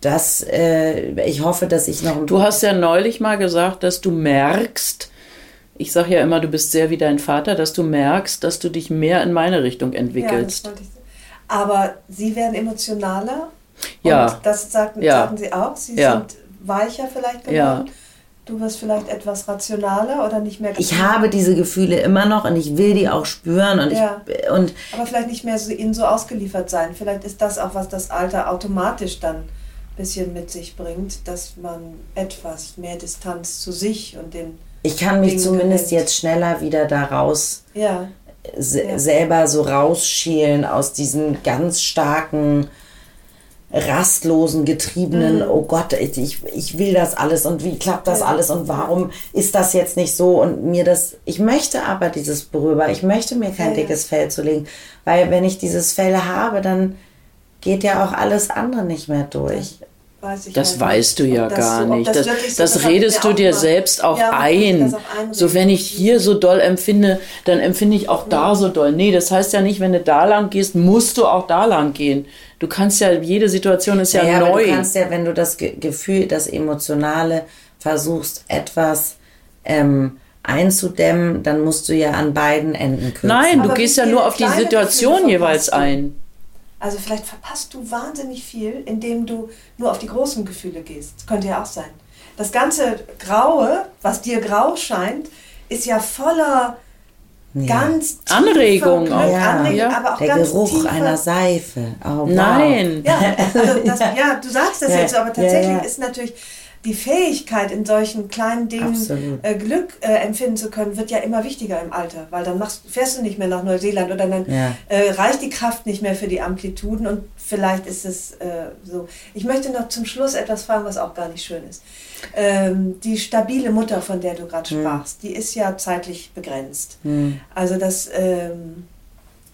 das, äh, ich hoffe, dass ich noch. Du hast ja neulich mal gesagt, dass du merkst, ich sage ja immer, du bist sehr wie dein Vater, dass du merkst, dass du dich mehr in meine Richtung entwickelst. Ja, aber sie werden emotionaler ja. Und das sagten, ja. sagten Sie auch. Sie ja. sind weicher vielleicht geworden. Ja. Du wirst vielleicht etwas rationaler oder nicht mehr. Ich habe diese Gefühle immer noch und ich will die auch spüren und ja. ich und aber vielleicht nicht mehr so ihnen so ausgeliefert sein. Vielleicht ist das auch was das Alter automatisch dann ein bisschen mit sich bringt, dass man etwas mehr Distanz zu sich und den ich kann mich Dingen zumindest gewinnt. jetzt schneller wieder daraus ja. ja. selber so rausschälen aus diesen ganz starken rastlosen, getriebenen, mhm. oh Gott, ich, ich will das alles und wie klappt das alles und warum ist das jetzt nicht so und mir das, ich möchte aber dieses Berüber, ich möchte mir kein ja, dickes Fell zulegen, weil wenn ich dieses Fell habe, dann geht ja auch alles andere nicht mehr durch. Das halt weißt du ja gar so, nicht. Das, das, so, das redest du dir selbst auch ja, ein. So, wenn ich hier so doll empfinde, dann empfinde ich auch da so doll. Nee, das heißt ja nicht, wenn du da lang gehst, musst du auch da lang gehen. Du kannst ja, jede Situation ist ja, ja neu. du kannst ja, wenn du das Gefühl, das Emotionale versuchst, etwas ähm, einzudämmen, dann musst du ja an beiden Enden kürzen. Nein, du Aber gehst ja nur auf die Situation jeweils ein. Also vielleicht verpasst du wahnsinnig viel, indem du nur auf die großen Gefühle gehst. Das könnte ja auch sein. Das ganze Graue, was dir grau scheint, ist ja voller Ganz Anregung auch. Ja, Anregung, ja. aber auch Der ganz Geruch tiefer. einer Seife. Oh, wow. Nein. Ja, also das, ja, du sagst das ja, jetzt, aber tatsächlich ist natürlich die Fähigkeit, in solchen kleinen Dingen äh, Glück äh, empfinden zu können, wird ja immer wichtiger im Alter, weil dann machst, fährst du nicht mehr nach Neuseeland oder dann ja. äh, reicht die Kraft nicht mehr für die Amplituden und vielleicht ist es äh, so. Ich möchte noch zum Schluss etwas fragen, was auch gar nicht schön ist. Ähm, die stabile Mutter, von der du gerade hm. sprachst, die ist ja zeitlich begrenzt. Hm. Also das ähm,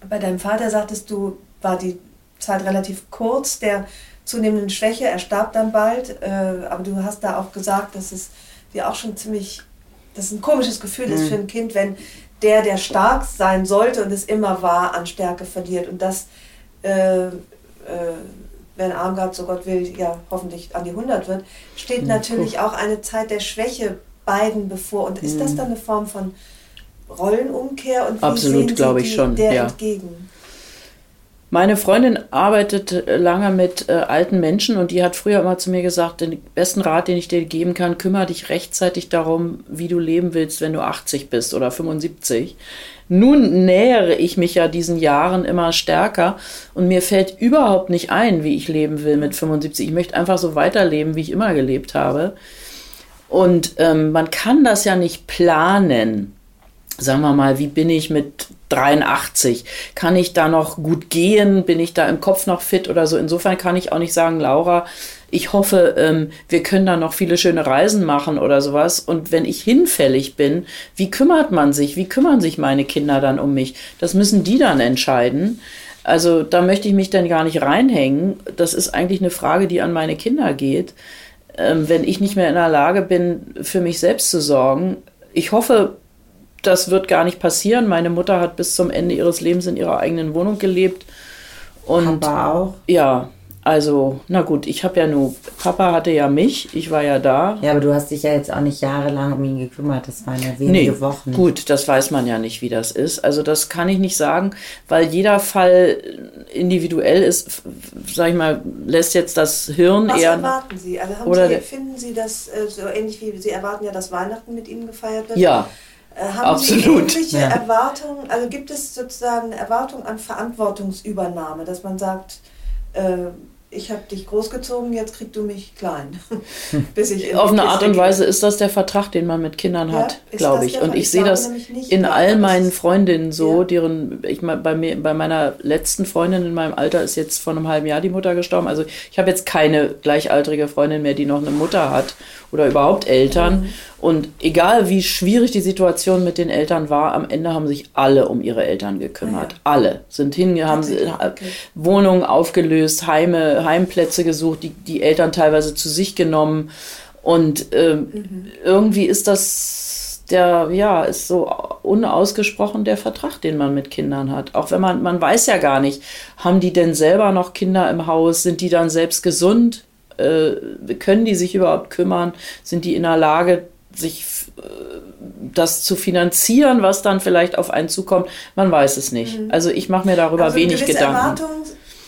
bei deinem Vater sagtest du, war die Zeit relativ kurz, der zunehmenden Schwäche. Er starb dann bald, äh, aber du hast da auch gesagt, dass es dir auch schon ziemlich, dass es ein komisches Gefühl mhm. ist für ein Kind, wenn der, der stark sein sollte und es immer war, an Stärke verliert. Und das, äh, äh, wenn Armgard, so Gott will, ja hoffentlich an die 100 wird, steht mhm. natürlich auch eine Zeit der Schwäche beiden bevor. Und ist mhm. das dann eine Form von Rollenumkehr? Und wie Absolut, glaube ich schon. Der ja. entgegen? Meine Freundin arbeitet äh, lange mit äh, alten Menschen und die hat früher immer zu mir gesagt, den besten Rat, den ich dir geben kann, kümmere dich rechtzeitig darum, wie du leben willst, wenn du 80 bist oder 75. Nun nähere ich mich ja diesen Jahren immer stärker und mir fällt überhaupt nicht ein, wie ich leben will mit 75. Ich möchte einfach so weiterleben, wie ich immer gelebt habe. Und ähm, man kann das ja nicht planen sagen wir mal, wie bin ich mit 83? Kann ich da noch gut gehen? Bin ich da im Kopf noch fit oder so? Insofern kann ich auch nicht sagen, Laura, ich hoffe, ähm, wir können da noch viele schöne Reisen machen oder sowas. Und wenn ich hinfällig bin, wie kümmert man sich? Wie kümmern sich meine Kinder dann um mich? Das müssen die dann entscheiden. Also da möchte ich mich dann gar nicht reinhängen. Das ist eigentlich eine Frage, die an meine Kinder geht. Ähm, wenn ich nicht mehr in der Lage bin, für mich selbst zu sorgen. Ich hoffe, das wird gar nicht passieren. Meine Mutter hat bis zum Ende ihres Lebens in ihrer eigenen Wohnung gelebt. Und Papa auch? Ja. Also, na gut, ich habe ja nur, Papa hatte ja mich, ich war ja da. Ja, aber du hast dich ja jetzt auch nicht jahrelang um ihn gekümmert. Das waren ja wenige Nee, Wochen. gut, das weiß man ja nicht, wie das ist. Also das kann ich nicht sagen, weil jeder Fall individuell ist, sag ich mal, lässt jetzt das Hirn Was eher... erwarten Sie? Also haben Oder Sie, finden Sie das äh, so ähnlich wie Sie erwarten ja, dass Weihnachten mit Ihnen gefeiert wird? Ja, Äh, haben Sie absolut. ähnliche Ja. Erwartungen? Also gibt es sozusagen eine Erwartung an Verantwortungsübernahme, dass man sagt, äh, ich habe dich großgezogen, jetzt kriegst du mich klein. Bis ich auf eine Art und. Weise ist das der Vertrag, den man mit Kindern Ja, hat, glaube ich. Und ich Ich sehe das in all meinen Freundinnen so, Ja. deren, ich bei mir, bei meiner letzten Freundin in meinem Alter ist jetzt vor einem halben Jahr die Mutter gestorben. Also ich habe jetzt keine gleichaltrige Freundin mehr, die noch eine Mutter hat oder überhaupt Eltern. Mhm. Und egal wie schwierig die Situation mit den Eltern war, am Ende haben sich alle um ihre Eltern gekümmert. Alle sind hinge, haben okay. Wohnungen aufgelöst, Heime, Heimplätze gesucht, die, die Eltern teilweise zu sich genommen. Und ähm, Mhm. irgendwie ist das der, ja, ist so unausgesprochen der Vertrag, den man mit Kindern hat. Auch wenn man, man weiß ja gar nicht, haben die denn selber noch Kinder im Haus? Sind die dann selbst gesund? Äh, können die sich überhaupt kümmern? Sind die in der Lage, sich äh, das zu finanzieren, was dann vielleicht auf einen zukommt? Man weiß es nicht. Also ich mache mir darüber Also wenig gewisse Gedanken. Erwartungen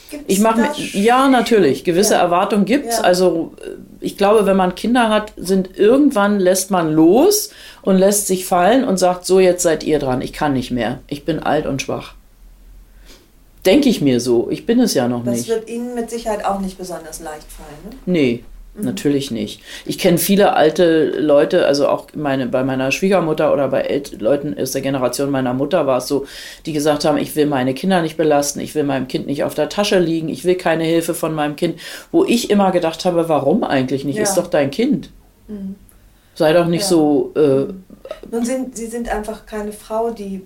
gibt's Ich mache mir, ja, natürlich, gewisse Ja. Erwartungen gibt's. Ja. Also äh, ich glaube, wenn man Kinder hat, sind irgendwann lässt man los und lässt sich fallen und sagt, so jetzt seid ihr dran, ich kann nicht mehr, ich bin alt und schwach. Denke ich mir so, ich bin es ja noch Das nicht. wird Ihnen mit Sicherheit auch nicht besonders leicht fallen. Ne? Nee, natürlich nicht. Ich kenne viele alte Leute, also auch meine, bei meiner Schwiegermutter oder bei El Leuten aus der Generation meiner Mutter war es so, die gesagt haben, ich will meine Kinder nicht belasten, ich will meinem Kind nicht auf der Tasche liegen, ich will keine Hilfe von meinem Kind. Wo ich immer gedacht habe, warum eigentlich nicht? Ja. Ist doch dein Kind. Sei doch nicht Ja. so. Äh, Nun sind Sie sind einfach keine Frau, die,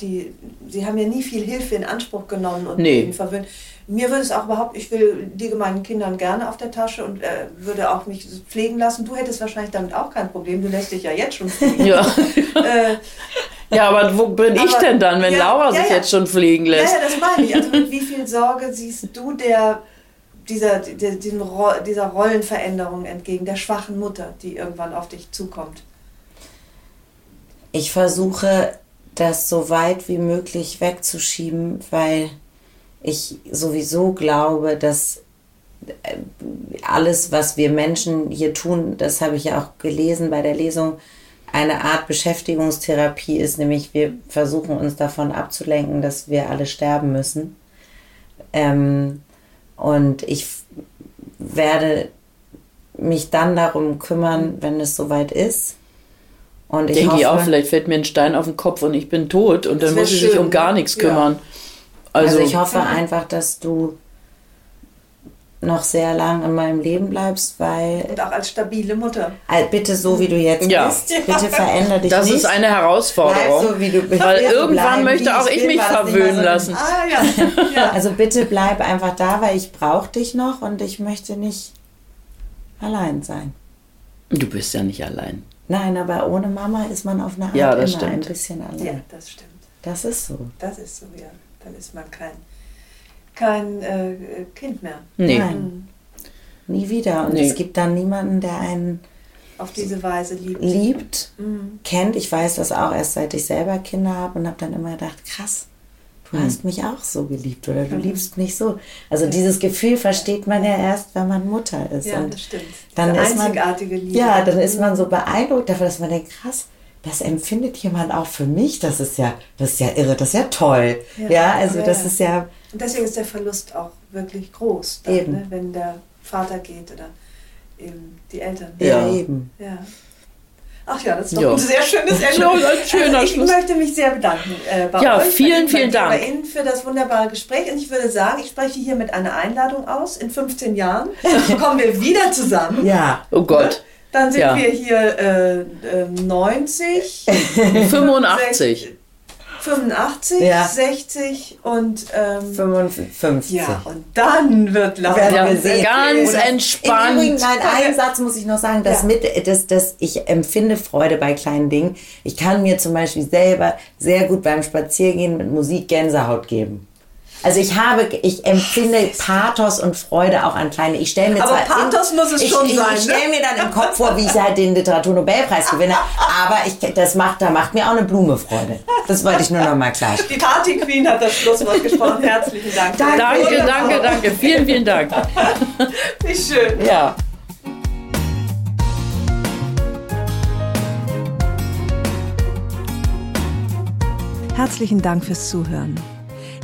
die Sie haben ja nie viel Hilfe in Anspruch genommen und Nee. ihn verwöhnt. Mir würde es auch überhaupt, ich will liege meinen Kindern gerne auf der Tasche und äh, würde auch mich pflegen lassen. Du hättest wahrscheinlich damit auch kein Problem. Du lässt dich ja jetzt schon pflegen. ja. äh, ja, aber wo bin ich Aber- denn dann, wenn ja, Laura ja, sich ja. jetzt schon pflegen ja, lässt? ja, das meine ich. Also mit wie viel Sorge siehst du der dieser, der, diesem Ro dieser Rollenveränderung entgegen, der schwachen Mutter, die irgendwann auf dich zukommt? Ich versuche, das so weit wie möglich wegzuschieben, weil ich sowieso glaube, dass äh, alles, was wir Menschen hier tun, das habe ich ja auch gelesen bei der Lesung, eine Art Beschäftigungstherapie ist, nämlich wir versuchen uns davon abzulenken, dass wir alle sterben müssen. Ähm, und ich werde mich dann darum kümmern, wenn es soweit ist. Und ich Denke hoffe, ich auch, vielleicht fällt mir ein Stein auf den Kopf und ich bin tot und dann muss ich schön, um gar nichts Ja. Also, Also, ich hoffe einfach, dass du noch sehr lang in meinem Leben bleibst, weil Und auch als stabile Mutter. also bitte so wie du jetzt Ja. bist, bitte veränder dich das nicht. ist eine Bleib Herausforderung. so wie du bist. Weil Ja, irgendwann bleiben, möchte auch ich mich das verwöhnen so- lassen. Ah ja. ja. Also bitte bleib einfach da, weil ich brauche dich noch und ich möchte nicht allein sein. Du bist ja nicht allein. Nein, aber ohne Mama ist man auf eine Art Ja, das immer stimmt. ein bisschen allein. ja, das stimmt. Das ist so. Das ist so, ja. Dann ist man kein, kein äh, Kind mehr. Nee. Nein, nie wieder. Und Nee. es gibt dann niemanden, der einen Auf diese Weise liebt. liebt, Mhm. kennt. Ich weiß das auch erst seit ich selber Kinder habe und habe dann immer gedacht, krass, du hast mich auch so geliebt oder du liebst mich so. Also dieses Gefühl versteht man ja erst, wenn man Mutter ist. Ja, und das stimmt. dann Diese ist man, einzigartige Liebe. Ja, dann ist man so beeindruckt davon, dass man denkt, krass, das empfindet jemand auch für mich. Das ist ja, das ist ja irre, das ist ja toll. Ja, Ja. also Ja, das ist ja, Und deswegen ist der Verlust auch wirklich groß, dann, Eben. Ne, wenn der Vater geht oder eben die Eltern. ja, Ja. eben. Ja. Ach ja, das ist doch Ja. ein sehr schönes Ende. Ja, ein schöner also ich Schluss. möchte mich sehr bedanken äh, bei Ja, euch. vielen, vielen Dank. Bei Ihnen für das wunderbare Gespräch. Und ich würde sagen, ich spreche hier mit einer Einladung aus. In 15 Jahren kommen wir wieder zusammen. Ja, Oh Gott. Dann sind Ja. wir hier äh, äh, 90, 85. 85, Ja. 60 und ähm, 55. ja, und dann wird laut. Ja, wir ganz Oder- entspannt. Im Übrigen, nein, einen Satz muss ich noch sagen, dass Ja. mit, das, das, ich empfinde Freude bei kleinen Dingen. Ich kann mir zum Beispiel selber sehr gut beim Spaziergehen mit Musik Gänsehaut geben. Also ich habe, ich empfinde Pathos und Freude auch an kleine. Ich stelle mir Aber zwar Pathos in, muss es ich, schon ich, sein, Ich ne? stelle mir dann im Kopf vor, wie ich halt den Literaturnobelpreis gewinne. Aber ich, das macht, da macht mir auch eine Blume Freude. Das wollte ich nur noch mal klarstellen. Die Party Queen hat das Schlusswort gesprochen. Herzlichen Dank. Danke, danke, danke. Vielen, vielen Dank. Wie schön. Ja. Herzlichen Dank fürs Zuhören.